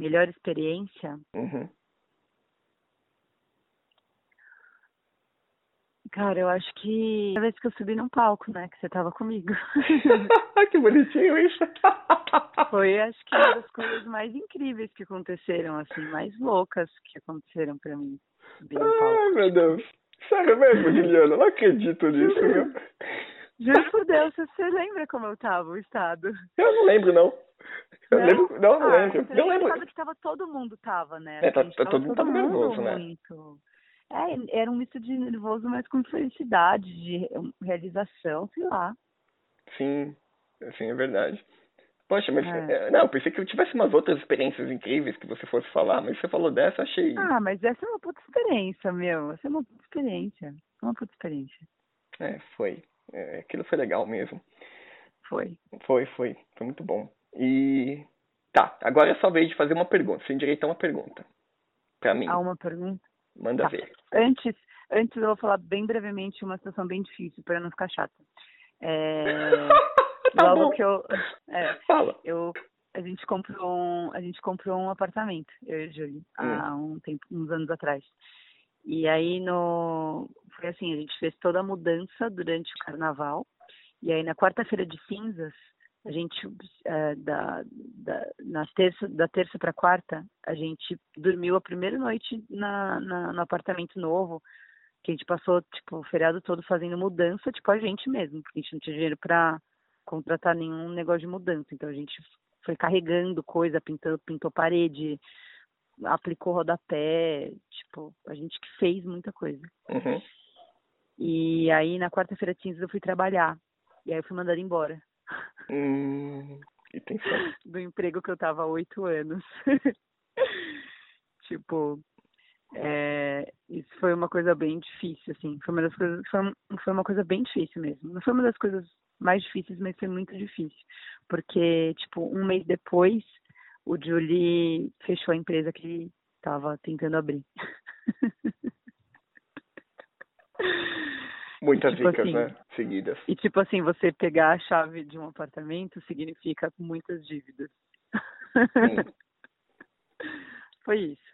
Melhor experiência?
Uhum.
Cara, eu acho que a vez que eu subi num palco, né, que você tava comigo.
que bonitinho isso.
Foi, acho que uma das coisas mais incríveis que aconteceram, assim, mais loucas que aconteceram pra mim.
Ai, meu Deus. Sério mesmo, Juliana? Não acredito nisso, meu.
Juro por Deus, você lembra como eu tava, o estado?
Eu não lembro, não. Eu não? lembro, não, não ah, lembro.
Eu
lembro.
que tava todo mundo tava, né?
É, tá, tá, todo mundo tava nervoso, né?
Muito. É, era um misto de nervoso, mas com felicidade, de realização, sei lá.
Sim, sim, é verdade. Poxa, mas. É. é não, pensei que eu tivesse umas outras experiências incríveis que você fosse falar, mas você falou dessa, achei.
Ah, mas essa é uma puta experiência, meu. Essa é uma puta experiência. Uma puta experiência.
É, foi. É, aquilo foi legal mesmo.
Foi.
Foi, foi. Foi muito bom. E. Tá, agora é só vez de fazer uma pergunta. Tem direito a uma pergunta. Pra mim.
Ah, uma pergunta?
Manda tá. ver.
Antes, antes eu vou falar bem brevemente uma situação bem difícil para não ficar chata. É,
tá
logo
bom.
que eu, é,
Fala.
eu a gente comprou um, a gente comprou um apartamento, eu e a Julie, há hum. um tempo, uns anos atrás. E aí no foi assim, a gente fez toda a mudança durante o carnaval. E aí na quarta-feira de cinzas, a gente é, da, da, nas terça, da terça para quarta, a gente dormiu a primeira noite na, na, no apartamento novo, que a gente passou tipo o feriado todo fazendo mudança, tipo a gente mesmo, porque a gente não tinha dinheiro para contratar nenhum negócio de mudança, então a gente foi carregando coisa, pintou, pintou parede, aplicou rodapé, tipo, a gente que fez muita coisa.
Uhum.
E aí na quarta-feira cinza eu fui trabalhar. E aí eu fui mandada embora.
Hum, que tensão.
Do emprego que eu tava há oito anos. tipo, é, isso foi uma coisa bem difícil, assim. Foi uma das coisas, foi, foi uma coisa bem difícil mesmo. Não foi uma das coisas mais difíceis, mas foi muito difícil. Porque, tipo, um mês depois, o Julie fechou a empresa que estava tentando abrir.
Muitas
Tipo
dicas,
assim,
né? Seguidas.
E tipo assim, você pegar a chave de um apartamento significa muitas dívidas. Foi isso.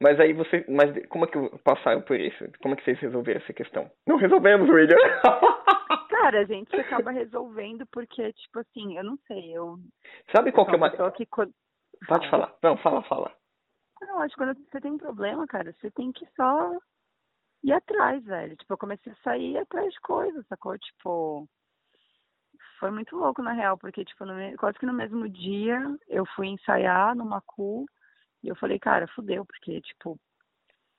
Mas aí você. Mas como é que passaram por isso? Como é que vocês resolveram essa questão? Não resolvemos, William!
Cara, a gente acaba resolvendo porque, tipo assim, eu não sei, eu.
Sabe qual que é
uma que
Pode falar. Não, fala, fala.
Não, acho que quando você tem um problema, cara, você tem que só ir atrás, velho. Tipo, eu comecei a sair atrás de coisas, sacou? Tipo, foi muito louco, na real, porque, tipo, no quase que no mesmo dia eu fui ensaiar no Macu e eu falei, cara, fudeu, porque, tipo,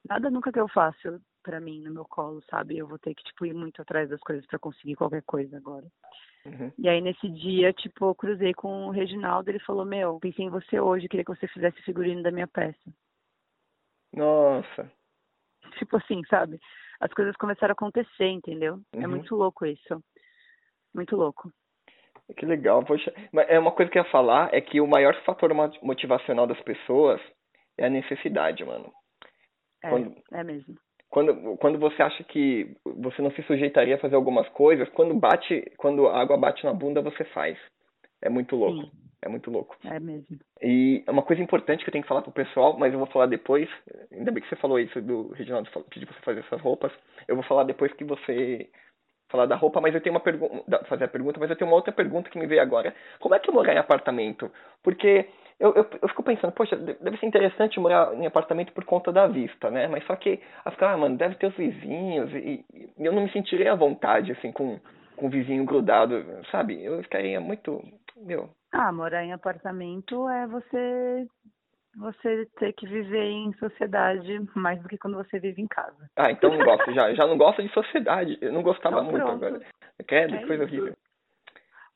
nada nunca que eu faço pra mim no meu colo, sabe? Eu vou ter que, tipo, ir muito atrás das coisas pra conseguir qualquer coisa agora.
Uhum.
E aí nesse dia, tipo, eu cruzei com o Reginaldo, ele falou, meu, pensei em você hoje, queria que você fizesse figurino da minha peça.
Nossa.
Tipo assim, sabe? As coisas começaram a acontecer, entendeu? É
Uhum.
muito louco isso. Muito louco.
Que legal, poxa. Mas é uma coisa que eu ia falar é que o maior fator mo- motivacional das pessoas é a necessidade, mano.
É,
Quando-
é mesmo.
Quando, quando você acha que você não se sujeitaria a fazer algumas coisas, quando bate, quando a água bate na bunda, você faz. É muito louco.
Sim,
É muito louco.
é mesmo.
E é uma coisa importante que eu tenho que falar pro pessoal, mas eu vou falar depois. Ainda bem que você falou isso do Reginaldo pedir pra você fazer essas roupas. Eu vou falar depois que você falar da roupa, mas eu tenho uma pergunta, fazer a pergunta, mas eu tenho uma outra pergunta que me veio agora. Como é que é morar em apartamento? Porque eu, eu, eu fico pensando, poxa, de- deve ser interessante morar em apartamento por conta da vista, né? Mas só que, eu fico, ah, mano, deve ter os vizinhos e, e eu não me sentiria à vontade, assim, com, com o vizinho grudado, sabe? Eu ficaria muito, meu,
Ah, morar em apartamento é você você ter que viver em sociedade mais do que quando você vive em casa.
Ah, então não gosto já. Já não gosto de sociedade. Eu não gostava
Então
muito agora. Credo,
É
coisa
isso.
horrível.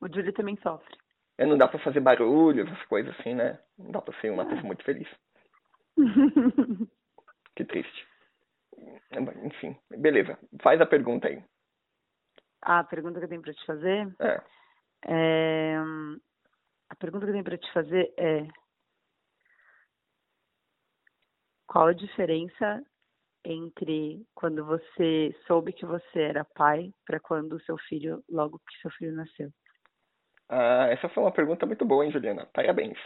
O Júlio também sofre.
É, não dá pra fazer barulho, essas coisas assim, né? Não dá pra ser uma pessoa muito feliz. Que triste. Enfim, beleza. Faz a pergunta aí.
a pergunta que eu tenho pra te fazer
É.
é a pergunta que eu tenho pra te fazer é qual a diferença entre quando você soube que você era pai para quando o seu filho logo que seu filho nasceu?
Ah, essa foi uma pergunta muito boa, hein, Juliana? Parabéns.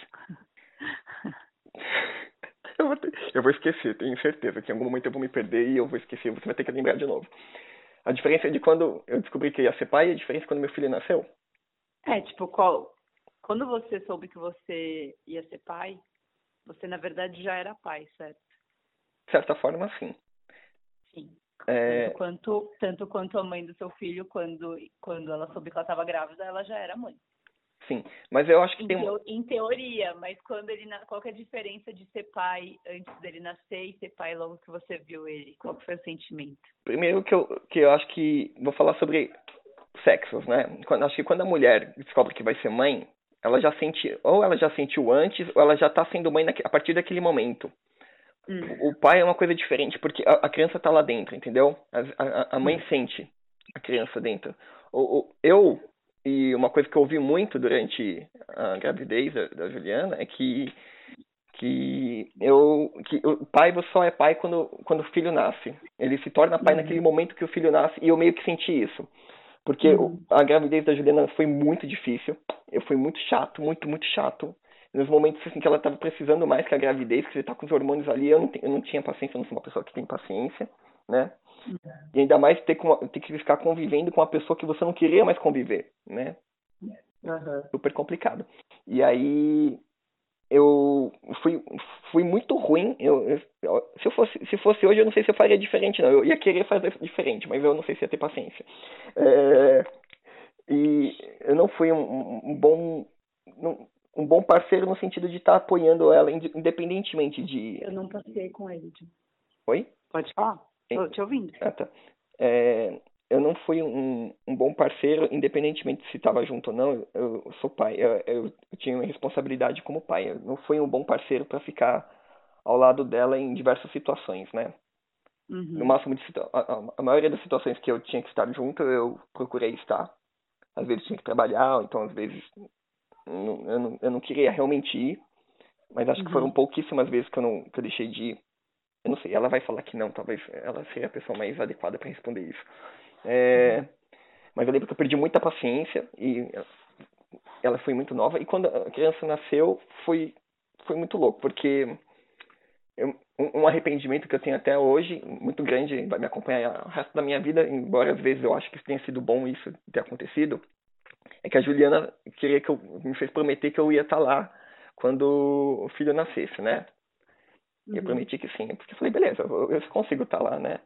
Eu vou, ter- eu vou esquecer, tenho certeza que em algum momento eu vou me perder e eu vou esquecer, você vai ter que lembrar de novo. A diferença de quando eu descobri que ia ser pai e a diferença de quando meu filho nasceu.
É, tipo, qual quando você soube que você ia ser pai, você na verdade já era pai, certo?
De certa forma, sim.
Sim.
É,
Tanto quanto tanto quanto a mãe do seu filho quando quando ela soube que ela estava grávida, ela já era mãe.
Sim. Mas eu acho que
Em,
tem um-
em teoria, mas quando ele na- qual que é a diferença de ser pai antes dele nascer e ser pai logo que você viu ele? Qual foi o sentimento?
Primeiro que eu, que eu acho que vou falar sobre sexos, né? Quando, acho que quando a mulher descobre que vai ser mãe, ela já sente, ou ela já sentiu antes, ou ela já tá sendo mãe naque- a partir daquele momento.
Hum.
O pai é uma coisa diferente, porque a, a criança tá lá dentro, entendeu? A, a, a mãe sente a criança dentro. O, o- eu, e uma coisa que eu ouvi muito durante a gravidez da, da Juliana, é que que eu que o pai só é pai quando quando o filho nasce. Ele se torna pai
Uhum.
naquele momento que o filho nasce e eu meio que senti isso. Porque
Uhum.
a gravidez da Juliana foi muito difícil. Eu fui muito chato, muito muito chato. Nos momentos assim que ela estava precisando mais que a gravidez, que você tá com os hormônios ali, eu não, eu não tinha paciência, eu não sou uma pessoa que tem paciência, né? E ainda mais ter, com- ter que ficar convivendo com uma pessoa que você não queria mais conviver, né?
Uhum.
Super complicado. E aí eu fui, fui muito ruim. Eu, eu, se, eu fosse, se fosse hoje, eu não sei se eu faria diferente, não. Eu ia querer fazer diferente, mas eu não sei se ia ter paciência. É, e eu não fui um, um bom. Um bom parceiro no sentido de estar tá apoiando ela independentemente de.
Eu não passei com ele.
Oi?
Pode falar. Estou te ouvindo.
Ah, tá. É, eu não fui um, um bom parceiro, independentemente se estava junto ou não. Eu, eu sou pai, eu, eu, tinha uma responsabilidade como pai. Eu não fui um bom parceiro para ficar ao lado dela em diversas situações, né?
Uhum.
No máximo de a, a, maioria das situações que eu tinha que estar junto, eu procurei estar. Às vezes tinha que trabalhar, então às vezes eu não, eu não queria realmente ir, mas acho uhum. que foram pouquíssimas vezes que eu não que eu deixei de ir. Eu não sei, ela vai falar que não, talvez ela seja a pessoa mais adequada para responder isso. É, mas eu lembro que eu perdi muita paciência e ela foi muito nova. E quando a criança nasceu, foi, foi muito louco, porque eu, um arrependimento que eu tenho até hoje, muito grande, vai me acompanhar o resto da minha vida, embora às vezes eu acho que tenha sido bom isso ter acontecido, é que a Juliana queria que eu me fez prometer que eu ia estar lá quando o filho nascesse, né? E eu uhum. prometi que sim, porque eu falei, beleza, eu, eu consigo estar lá, né?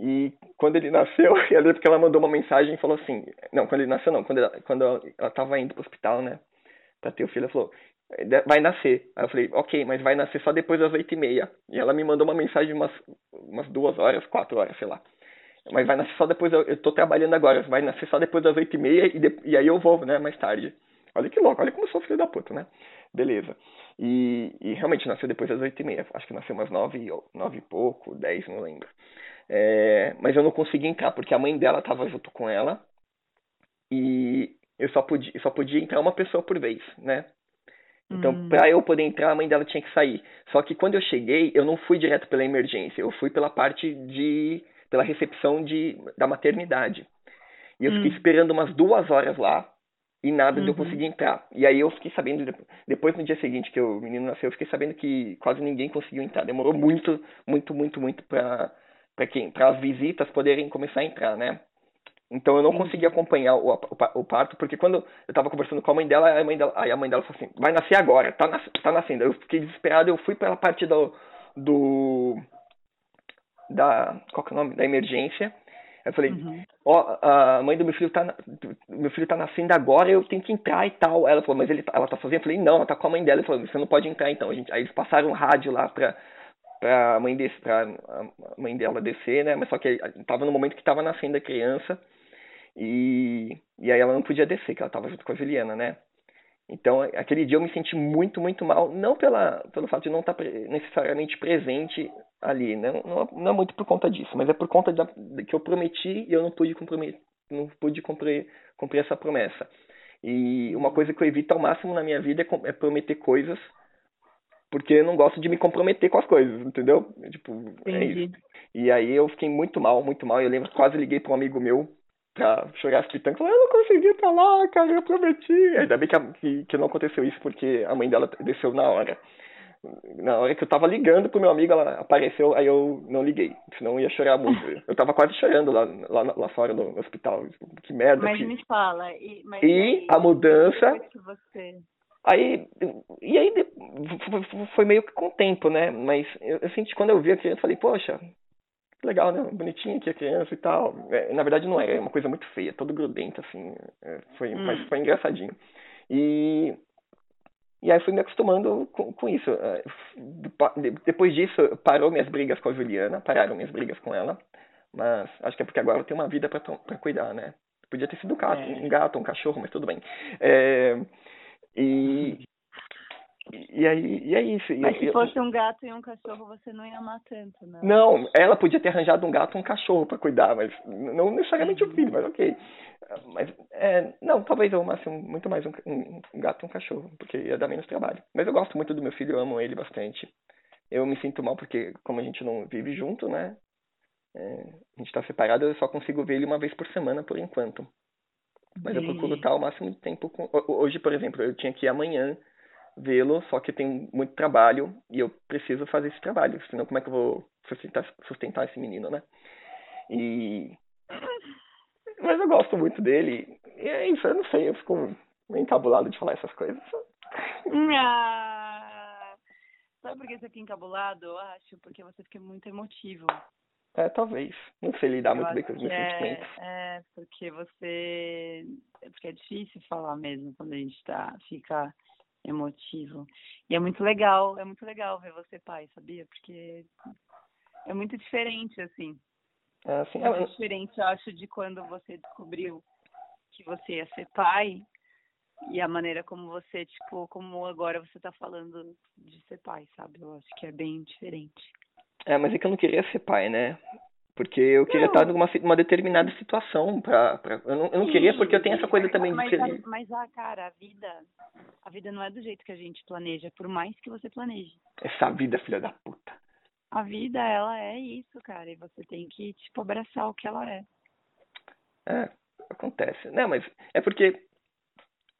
E quando ele nasceu, eu lembro que ela mandou uma mensagem e falou assim: Não, quando ele nasceu, não, quando ela, quando ela tava indo pro hospital, né, pra ter o filho, ela falou: Vai nascer. Aí eu falei: Ok, mas vai nascer só depois das oito e meia. E ela me mandou uma mensagem umas, umas duas horas, quatro horas, sei lá. Mas vai nascer só depois, eu, eu tô trabalhando agora, vai nascer só depois das oito e meia e, de, e aí eu vou, né, mais tarde. Olha que louco, olha como eu sou filho da puta, né? Beleza. E, e realmente nasceu depois das oito e meia. Acho que nasceu umas nove, nove e pouco, dez, não lembro. É, mas eu não consegui entrar, porque a mãe dela estava junto com ela. E eu só podia, só podia entrar uma pessoa por vez, né? Então, hum. para eu poder entrar, a mãe dela tinha que sair. Só que quando eu cheguei, eu não fui direto pela emergência, eu fui pela parte de. pela recepção de, da maternidade. E eu hum. fiquei esperando umas duas horas lá e nada uhum. de eu uhum. conseguir entrar. E aí eu fiquei sabendo, depois no dia seguinte que o menino nasceu, eu fiquei sabendo que quase ninguém conseguiu entrar. Demorou muito, muito, muito, muito pra, para quem para as visitas poderem começar a entrar, né? Então eu não consegui acompanhar o, o, o, parto, porque quando eu estava conversando com a mãe dela, a mãe dela, aí a mãe dela falou assim, vai nascer agora, tá, nas, tá nascendo. Eu fiquei desesperado, eu fui pela parte do, do da qual que é o nome da emergência. Eu falei, uhum. ó, uhum. oh, a mãe do meu filho tá meu filho tá nascendo agora, eu tenho que entrar e tal. Ela falou, mas ele tá, ela tá sozinha? Eu falei, não, ela tá com a mãe dela. Ele falou, você não pode entrar então. A gente, aí eles passaram um rádio lá para para a mãe desse, pra mãe dela descer, né? Mas só que tava no momento que tava nascendo a criança e e aí ela não podia descer, que ela tava junto com a Juliana, né? Então, aquele dia eu me senti muito, muito mal, não pela, pelo fato de não estar tá necessariamente presente ali, né? não, não é muito por conta disso, mas é por conta da, que eu prometi e eu não pude cumprir, não pude cumprir, cumprir essa promessa. E uma coisa que eu evito ao máximo na minha vida é, é prometer coisas porque eu não gosto de me comprometer com as coisas, entendeu? Tipo, Entendi. é isso. E aí eu fiquei muito mal, muito mal. Eu lembro que quase liguei para um amigo meu pra chorar as pitangas. Eu não consegui estar lá, cara, eu prometi. Ainda bem que, que, que não aconteceu isso, porque a mãe dela desceu na hora. Na hora que eu tava ligando pro meu amigo, ela apareceu, aí eu não liguei. Senão eu ia chorar muito. Eu tava quase chorando lá, lá, lá fora no hospital. Que merda.
Mas
que...
me fala. E, mas
e a mudança.
Você...
Aí, e aí foi meio que com o tempo, né? Mas eu, eu senti, quando eu vi a criança, falei, poxa, legal, né? Bonitinha aqui a criança e tal. É, na verdade não é, é uma coisa muito feia, todo grudento, assim. É, foi, hum. Mas foi engraçadinho. E, e aí fui me acostumando com, com isso. É, depois disso, parou minhas brigas com a Juliana, pararam minhas brigas com ela. Mas acho que é porque agora eu tenho uma vida para cuidar, né? Podia ter sido um gato, é. um gato, um cachorro, mas tudo bem. É, e, e aí, e é isso.
Mas se fosse um gato e um cachorro, você não ia amar tanto, né?
Não, ela podia ter arranjado um gato e um cachorro para cuidar, mas não necessariamente o filho, mas ok. Mas, é, não, talvez eu amasse muito mais um, um, um gato e um cachorro, porque ia dar menos trabalho. Mas eu gosto muito do meu filho, eu amo ele bastante. Eu me sinto mal porque, como a gente não vive junto, né? É, a gente tá separado, eu só consigo ver ele uma vez por semana, por enquanto. Mas eu procuro estar o máximo de tempo com. Hoje, por exemplo, eu tinha que ir amanhã vê-lo, só que tem muito trabalho e eu preciso fazer esse trabalho, senão como é que eu vou sustentar, sustentar esse menino, né? E. Mas eu gosto muito dele. E é isso, eu não sei, eu fico. meio encabulado de falar essas coisas.
Ah, sabe por que você fica encabulado? Eu acho, porque você fica muito emotivo.
É, talvez. Não sei lidar
Eu
muito bem com os meus
é,
sentimentos.
é, porque você. É porque é difícil falar mesmo quando a gente tá, fica emotivo. E é muito legal, é muito legal ver você pai, sabia? Porque é muito diferente, assim.
É, assim,
É muito diferente, eu acho, de quando você descobriu que você ia ser pai e a maneira como você, tipo, como agora você tá falando de ser pai, sabe? Eu acho que é bem diferente.
é, mas é que eu não queria ser pai, né? Porque eu queria
Não.
estar numa uma determinada situação pra, pra eu, não, eu não queria porque eu tenho essa coisa também de
mas, a, mas a cara, a vida, a vida não é do jeito que a gente planeja, por mais que você planeje.
Essa vida, filha da puta.
A vida, ela é isso, cara, e você tem que, tipo, abraçar o que ela é.
É, acontece. Não, mas é porque.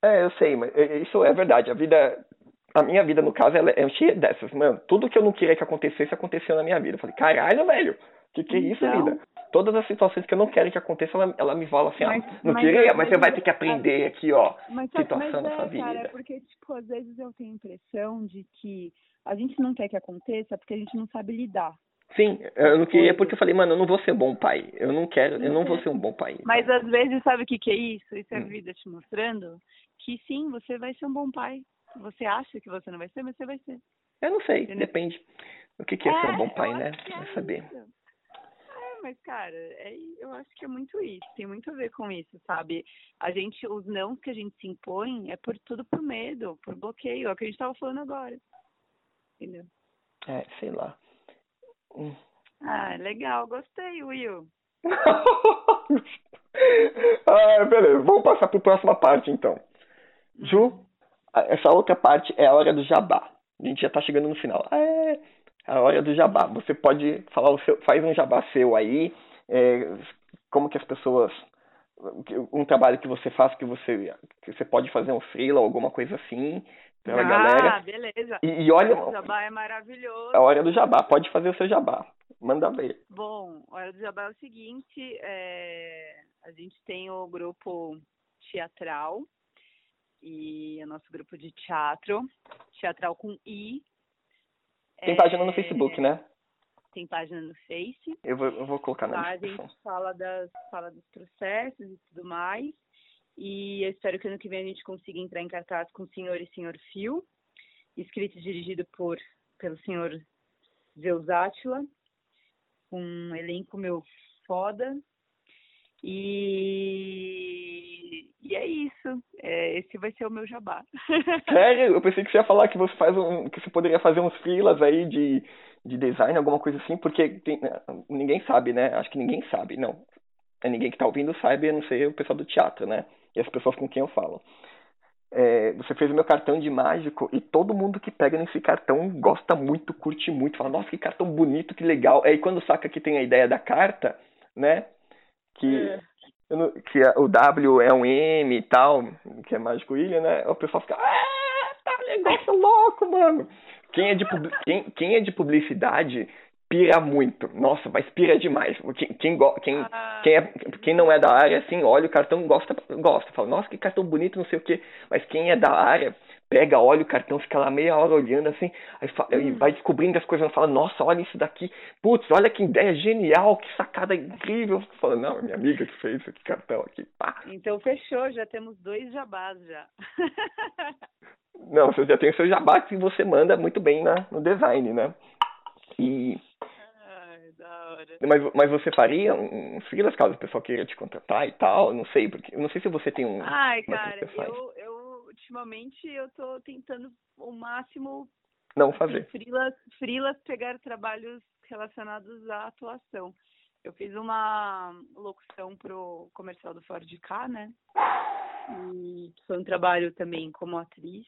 É, eu sei, mas é- isso é verdade. A vida. A minha vida, no caso, ela é cheia dessas, mano. Tudo que eu não queria que acontecesse, aconteceu na minha vida. Eu falei, caralho, velho. Que que é isso,
Então.
vida? Todas as situações que eu não quero que aconteça, ela, ela me fala assim,
Mas-
ó, não
mas
queria,
às
mas você vai ter que aprender aqui, ó.
Mas,
situação
mas
da sua
é, cara,
vida.
porque, tipo, às vezes eu tenho a impressão de que a gente não quer que aconteça porque a gente não sabe lidar.
Sim, eu não queria porque eu falei, mano, eu não vou ser bom pai. Eu não quero, eu não vou ser um bom pai.
Mas às vezes, sabe o que, que é isso? Isso é a
Hum.
vida te mostrando que sim, você vai ser um bom pai. Você acha que você não vai ser, mas você vai ser.
Eu não sei,
Entendeu?
depende. O que, que é, ser um bom pai, né?
é
saber.
isso. É, mas cara, é, eu acho que é muito isso, tem muito a ver com isso, sabe? A gente, os não que a gente se impõe é por tudo por medo, por bloqueio, é o que a gente tava falando agora. Entendeu?
É, sei lá. Hum.
Ah, legal, gostei, Will.
ah, beleza. Vamos passar para a próxima parte, então. Ju, a- essa outra parte é a hora do jabá. A gente já tá chegando no final. É a hora do jabá. Você pode falar o seu, faz um jabá seu aí, é, como que as pessoas, um trabalho que você faz que você, que você pode fazer um ou alguma coisa assim pra
ah,
galera.
beleza.
E, e olha,
O Jabá é maravilhoso.
a hora do jabá. Pode fazer o seu jabá. Manda ver.
Bom, a hora do Jabá é o seguinte, é, a gente tem o grupo teatral e o nosso grupo de teatro, teatral com I.
Tem
É,
página no Facebook, né?
Tem página no Face.
Eu vou, eu vou colocar na
Lá a
descrição.
gente fala, das, fala dos processos e tudo mais. E eu espero que ano que vem a gente consiga entrar em cartaz com o Senhor e Senhor Fio, escrito e dirigido por, pelo senhor Zeus Átila, com um elenco meu foda. E, e é isso. É, esse vai ser o meu jabá.
Sério? Eu pensei que você ia falar que você faz um, que você poderia fazer uns freelas aí de, de design, alguma coisa assim, porque tem- ninguém sabe, né? Acho que ninguém sabe, não. É ninguém que tá ouvindo sabe, a não ser o pessoal do teatro, né? E as pessoas com quem eu falo. É, você fez o meu cartão de mágico e todo mundo que pega nesse cartão gosta muito, curte muito, fala, nossa, que cartão bonito, que legal. Aí quando saca que tem a ideia da carta, né? Que,
É.
não- que é- o W é um M e tal, que é mágico ilha, né? O pessoal fica, ah, tá negócio louco, mano. Quem é de, quem, quem é de publicidade pira muito. Nossa, mas pira demais. Quem, quem, quem,
Ah,
quem, é, quem não é da área, assim, olha o cartão, gosta, gosta. Fala, nossa, que cartão bonito, não sei o quê. Mas quem é da área, pega, olha o cartão, fica lá meia hora olhando, assim, aí fa- e vai descobrindo as coisas, fala, nossa, olha isso daqui. Putz, olha que ideia genial, que sacada incrível. Fala, não, minha amiga que fez esse cartão aqui. Pá.
Então fechou, já temos dois jabás já.
Não, você já tem o seu jabá que você manda muito bem na, no design, né? E,
Ai, da hora.
mas, mas você faria um um freelas caso o pessoal queira te contratar e tal? Não sei, porque eu não sei se você tem um.
Ai, cara, eu ultimamente eu tô tentando o máximo
Não
assim,
fazer.
frilas, frilas pegar trabalhos relacionados à atuação. Eu fiz uma locução pro comercial do Ford K, né? E foi um trabalho também como atriz.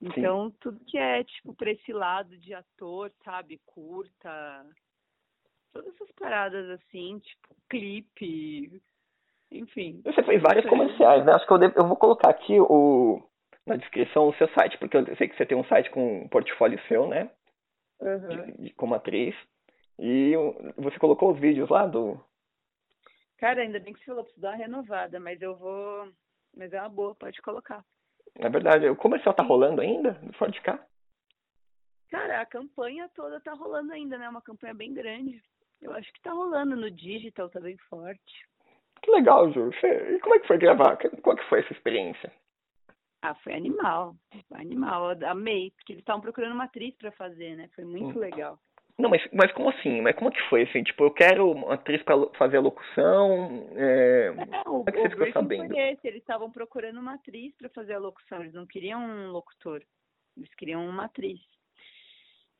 Então, tudo que é, tipo, pra esse lado de ator, sabe? Curta. Todas essas paradas assim, tipo, clipe. Enfim.
Você fez vários
aí.
comerciais, né? Acho que eu, devo- eu vou colocar aqui o, na descrição o seu site, porque eu sei que você tem um site com um portfólio seu, né?
Uhum.
de- de- como atriz. E você colocou os vídeos lá do.
Cara, ainda bem que você falou, preciso dar uma renovada, mas eu vou Mas é uma boa, pode colocar.
É verdade. O comercial tá rolando ainda, fora de cá?
Cara, a campanha toda tá rolando ainda, né? Uma campanha bem grande. Eu acho que tá rolando no digital, tá bem forte.
Que legal, Ju. E como é que foi gravar? Qual que foi essa experiência?
Ah, foi animal. Foi animal. Eu amei, porque eles estavam procurando uma atriz para fazer, né? Foi muito hum. legal.
Não, mas, mas como assim? Mas como que foi, assim? Tipo, eu quero uma atriz pra fazer a locução. É...
é como é que você ficou sabendo? Foi esse. Eles estavam procurando uma atriz para fazer a locução. Eles não queriam um locutor. Eles queriam uma atriz.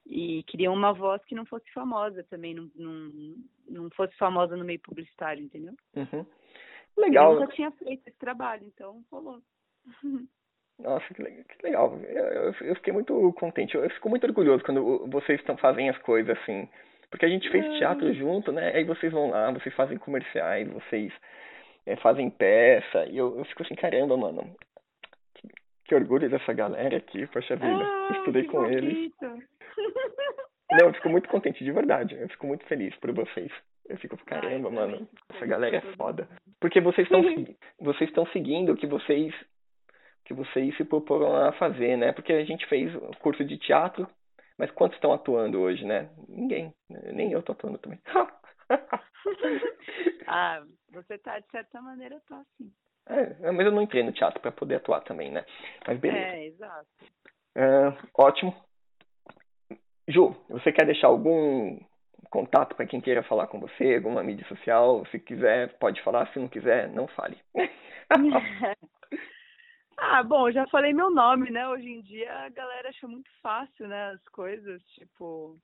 E queriam uma voz que não fosse famosa também, não, não, não fosse famosa no meio publicitário, entendeu?
Uhum. Legal.
Eu nunca tinha feito esse trabalho, então rolou.
Nossa, que legal. Eu, eu, fiquei muito contente. Eu fico muito orgulhoso quando vocês estão fazem as coisas assim. Porque a gente fez teatro junto, né? Aí vocês vão lá, vocês fazem comerciais, vocês é, fazem peça. E eu, eu fico assim, caramba, mano. Que, orgulho dessa galera aqui, poxa vida.
Ah,
Estudei com
bonito.
eles. Não, eu fico muito contente, de verdade. Eu fico muito feliz por vocês. Eu fico, caramba, Ai, mano, essa galera é foda. Porque vocês estão vocês estão seguindo o que vocês que vocês se proporam a fazer, né? Porque a gente fez curso de teatro, mas quantos estão atuando hoje, né? Ninguém. Nem eu tô atuando também.
ah, você tá, de certa maneira, tô assim.
É, mas eu não entrei no teatro para poder atuar também, né? Mas beleza.
É, exato.
É, ótimo. Ju, você quer deixar algum contato para quem queira falar com você, alguma mídia social? Se quiser, pode falar. Se não quiser, não fale.
Ah, bom, já falei meu nome, né? Hoje em dia a galera acha muito fácil, né? As coisas, tipo,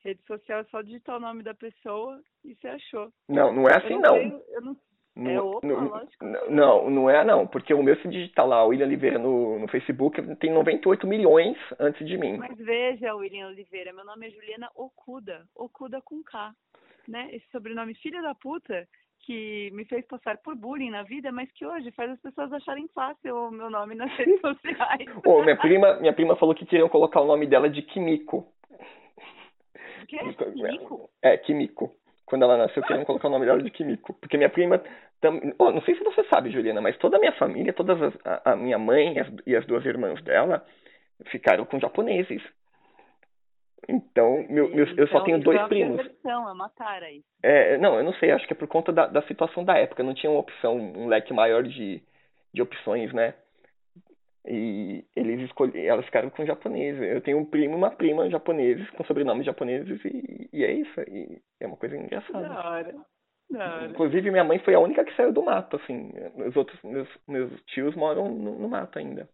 rede social é só digitar o nome da pessoa e você achou.
Não, não é assim não.
não. eu não não, é opa,
não, lógico. Não, não é não, porque o meu se digitar lá, William Oliveira no, no Facebook, tem 98 milhões antes de mim.
Mas veja, William Oliveira, meu nome é Juliana Okuda, Okuda com K, né? Esse sobrenome filha da puta que me fez passar por bullying na vida, mas que hoje faz as pessoas acharem fácil o meu nome nas redes sociais.
oh, minha prima, minha prima falou que queriam colocar o nome dela de Kimiko.
O que é? Kimiko?
É, Kimiko. Quando ela nasceu, queriam colocar o nome dela de Kimiko. Porque minha prima. Tam... Oh, não sei se você sabe, Juliana, mas toda a minha família, todas as, a, a minha mãe e as, e as duas irmãs dela ficaram com japoneses. Então, meu, meu, eu só
então,
tenho dois
é
primos.
Versão, é uma tara isso.
É, não, eu não sei, acho que é por conta da, da situação da época, não tinha uma opção, um leque maior de, de opções, né? E eles escolheram, elas ficaram com japoneses. Eu tenho um primo e uma prima japoneses, com sobrenomes japoneses, e, e é isso. E é uma coisa engraçada.
Da hora. Da hora.
Inclusive, minha mãe foi a única que saiu do mato, assim. Os outros, meus, meus tios moram no, no mato ainda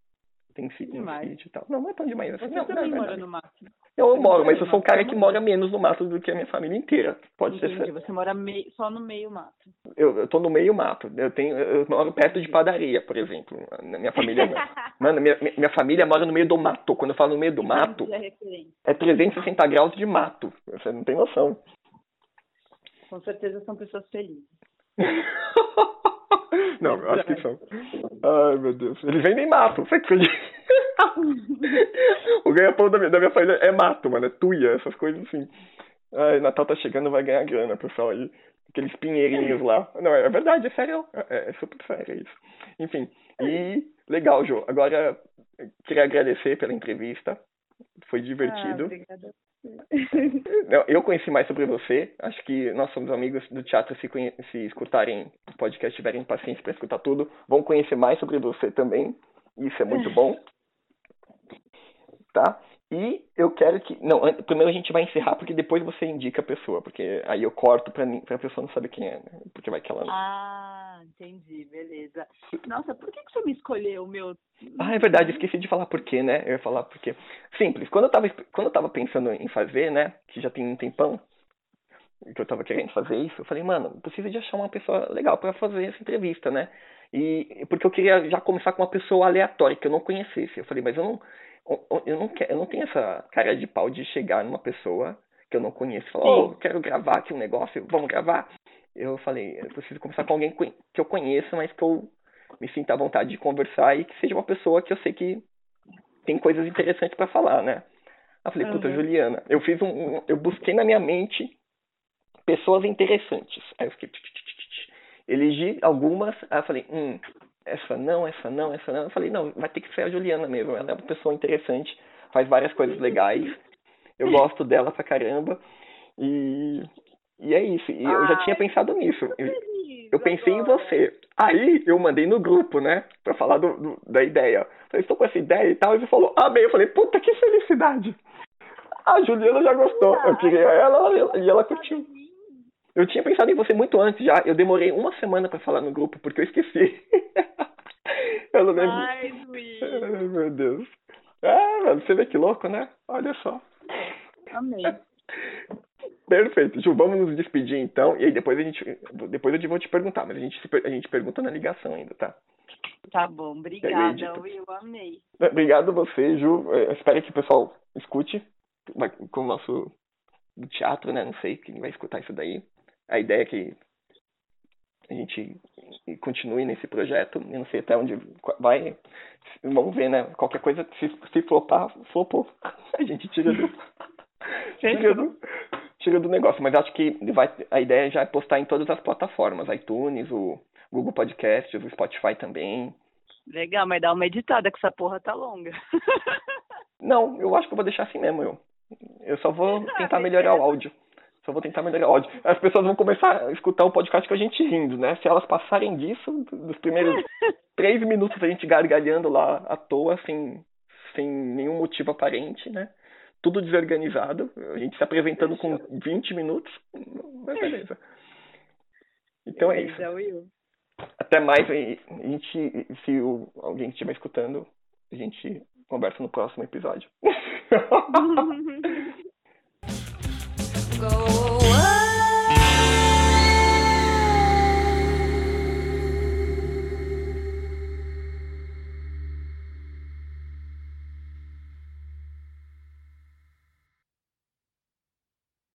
tem sítio e tal. Não, não é tão demais assim.
Você
não,
também
não,
mora no mato.
Eu, eu moro, mas eu sou um cara que mora menos no mato do que a minha família inteira. Pode
Entendi,
ser.
Você mora meio, só no meio mato.
Eu, eu tô no meio mato. Eu tenho, eu moro perto de padaria, por exemplo. Minha família. mano, minha, minha família mora no meio do mato. Quando eu falo no meio do mato, é 360 graus de mato. Você não tem noção.
Com certeza são pessoas felizes.
Não, eu acho que são. Ai, meu Deus. Eles vendem mato, você acredita? o ganha-pão da minha, da minha família é mato, mano. É tuia, essas coisas assim. Ai, Natal tá chegando, vai ganhar grana, pessoal aí. Aqueles pinheirinhos lá. Não, é verdade, é sério. É, é super sério isso. Enfim, e legal, Jô. Agora, queria agradecer pela entrevista. Foi divertido.
Ah, obrigada.
Eu conheci mais sobre você. Acho que nós somos amigos do teatro. Se, se escutarem o podcast, tiverem paciência para escutar tudo, vão conhecer mais sobre você também. Isso é muito bom. Tá? E eu quero que. Não, primeiro a gente vai encerrar, porque depois você indica a pessoa, porque aí eu corto pra, pra pessoa não saber quem é, né? Porque vai que ela.
Ah, entendi, beleza. Nossa, por que, que você me escolheu o meu.
Ah, é verdade, esqueci de falar por quê, né? Eu ia falar porque. Simples, quando eu tava, quando eu tava pensando em fazer, né? Que já tem um tempão, que eu tava querendo fazer isso, eu falei, mano, preciso de achar uma pessoa legal para fazer essa entrevista, né? E porque eu queria já começar com uma pessoa aleatória que eu não conhecesse. Eu falei, mas eu não eu não, quero, eu não tenho essa cara de pau de chegar numa pessoa que eu não conheço e falar, oh, quero gravar aqui um negócio, vamos gravar. Eu falei, eu preciso começar com alguém que eu conheço, mas que eu me sinta à vontade de conversar e que seja uma pessoa que eu sei que tem coisas interessantes para falar, né? Eu falei, puta, uhum. Juliana, eu fiz um, um, eu busquei na minha mente pessoas interessantes. Aí eu fiquei, elegi algumas, aí eu falei, hum, essa não, essa não, essa não. Eu falei, não, vai ter que ser a Juliana mesmo. Ela é uma pessoa interessante, faz várias coisas legais. Eu gosto dela pra caramba. E, e é isso. E eu já tinha pensado nisso. Eu, eu pensei em você. Aí eu mandei no grupo, né? Pra falar do, do da ideia. Falei, estou com essa ideia e tal. E você falou, amei. Eu falei, puta que felicidade. A Juliana já gostou. Eu queria ela e ela curtiu. Eu tinha pensado em você muito antes já. Eu demorei uma semana para falar no grupo, porque eu esqueci. eu não lembro.
Ai, Luiz.
Ai, meu Deus. Ah, mano, você vê que louco, né? Olha só.
Amei.
Perfeito. Ju, vamos nos despedir então. E aí depois a gente. Depois eu vou te perguntar, mas a gente, a gente pergunta na ligação ainda, tá?
Tá bom, obrigada, Will. Amei.
Obrigado você, Ju. Eu espero que o pessoal escute com o nosso teatro, né? Não sei quem vai escutar isso daí. A ideia é que a gente continue nesse projeto. Eu não sei até onde vai. Vamos ver, né? Qualquer coisa, se, se flopar, flopou. A gente tira do. tira do, tira do negócio. Mas acho que vai, a ideia já é postar em todas as plataformas: iTunes, o Google Podcasts, o Spotify também.
Legal, mas dá uma editada que essa porra tá longa.
Não, eu acho que eu vou deixar assim mesmo, eu. Eu só vou tentar melhorar o áudio. Vou tentar melhorar o áudio. As pessoas vão começar a escutar o podcast com a gente rindo, né? Se elas passarem disso, dos primeiros três minutos a gente gargalhando lá à toa, sem, sem nenhum motivo aparente, né? Tudo desorganizado. A gente se apresentando com 20 minutos. Mas beleza. Então é isso. Até mais. A gente, se alguém estiver escutando, a gente conversa no próximo episódio.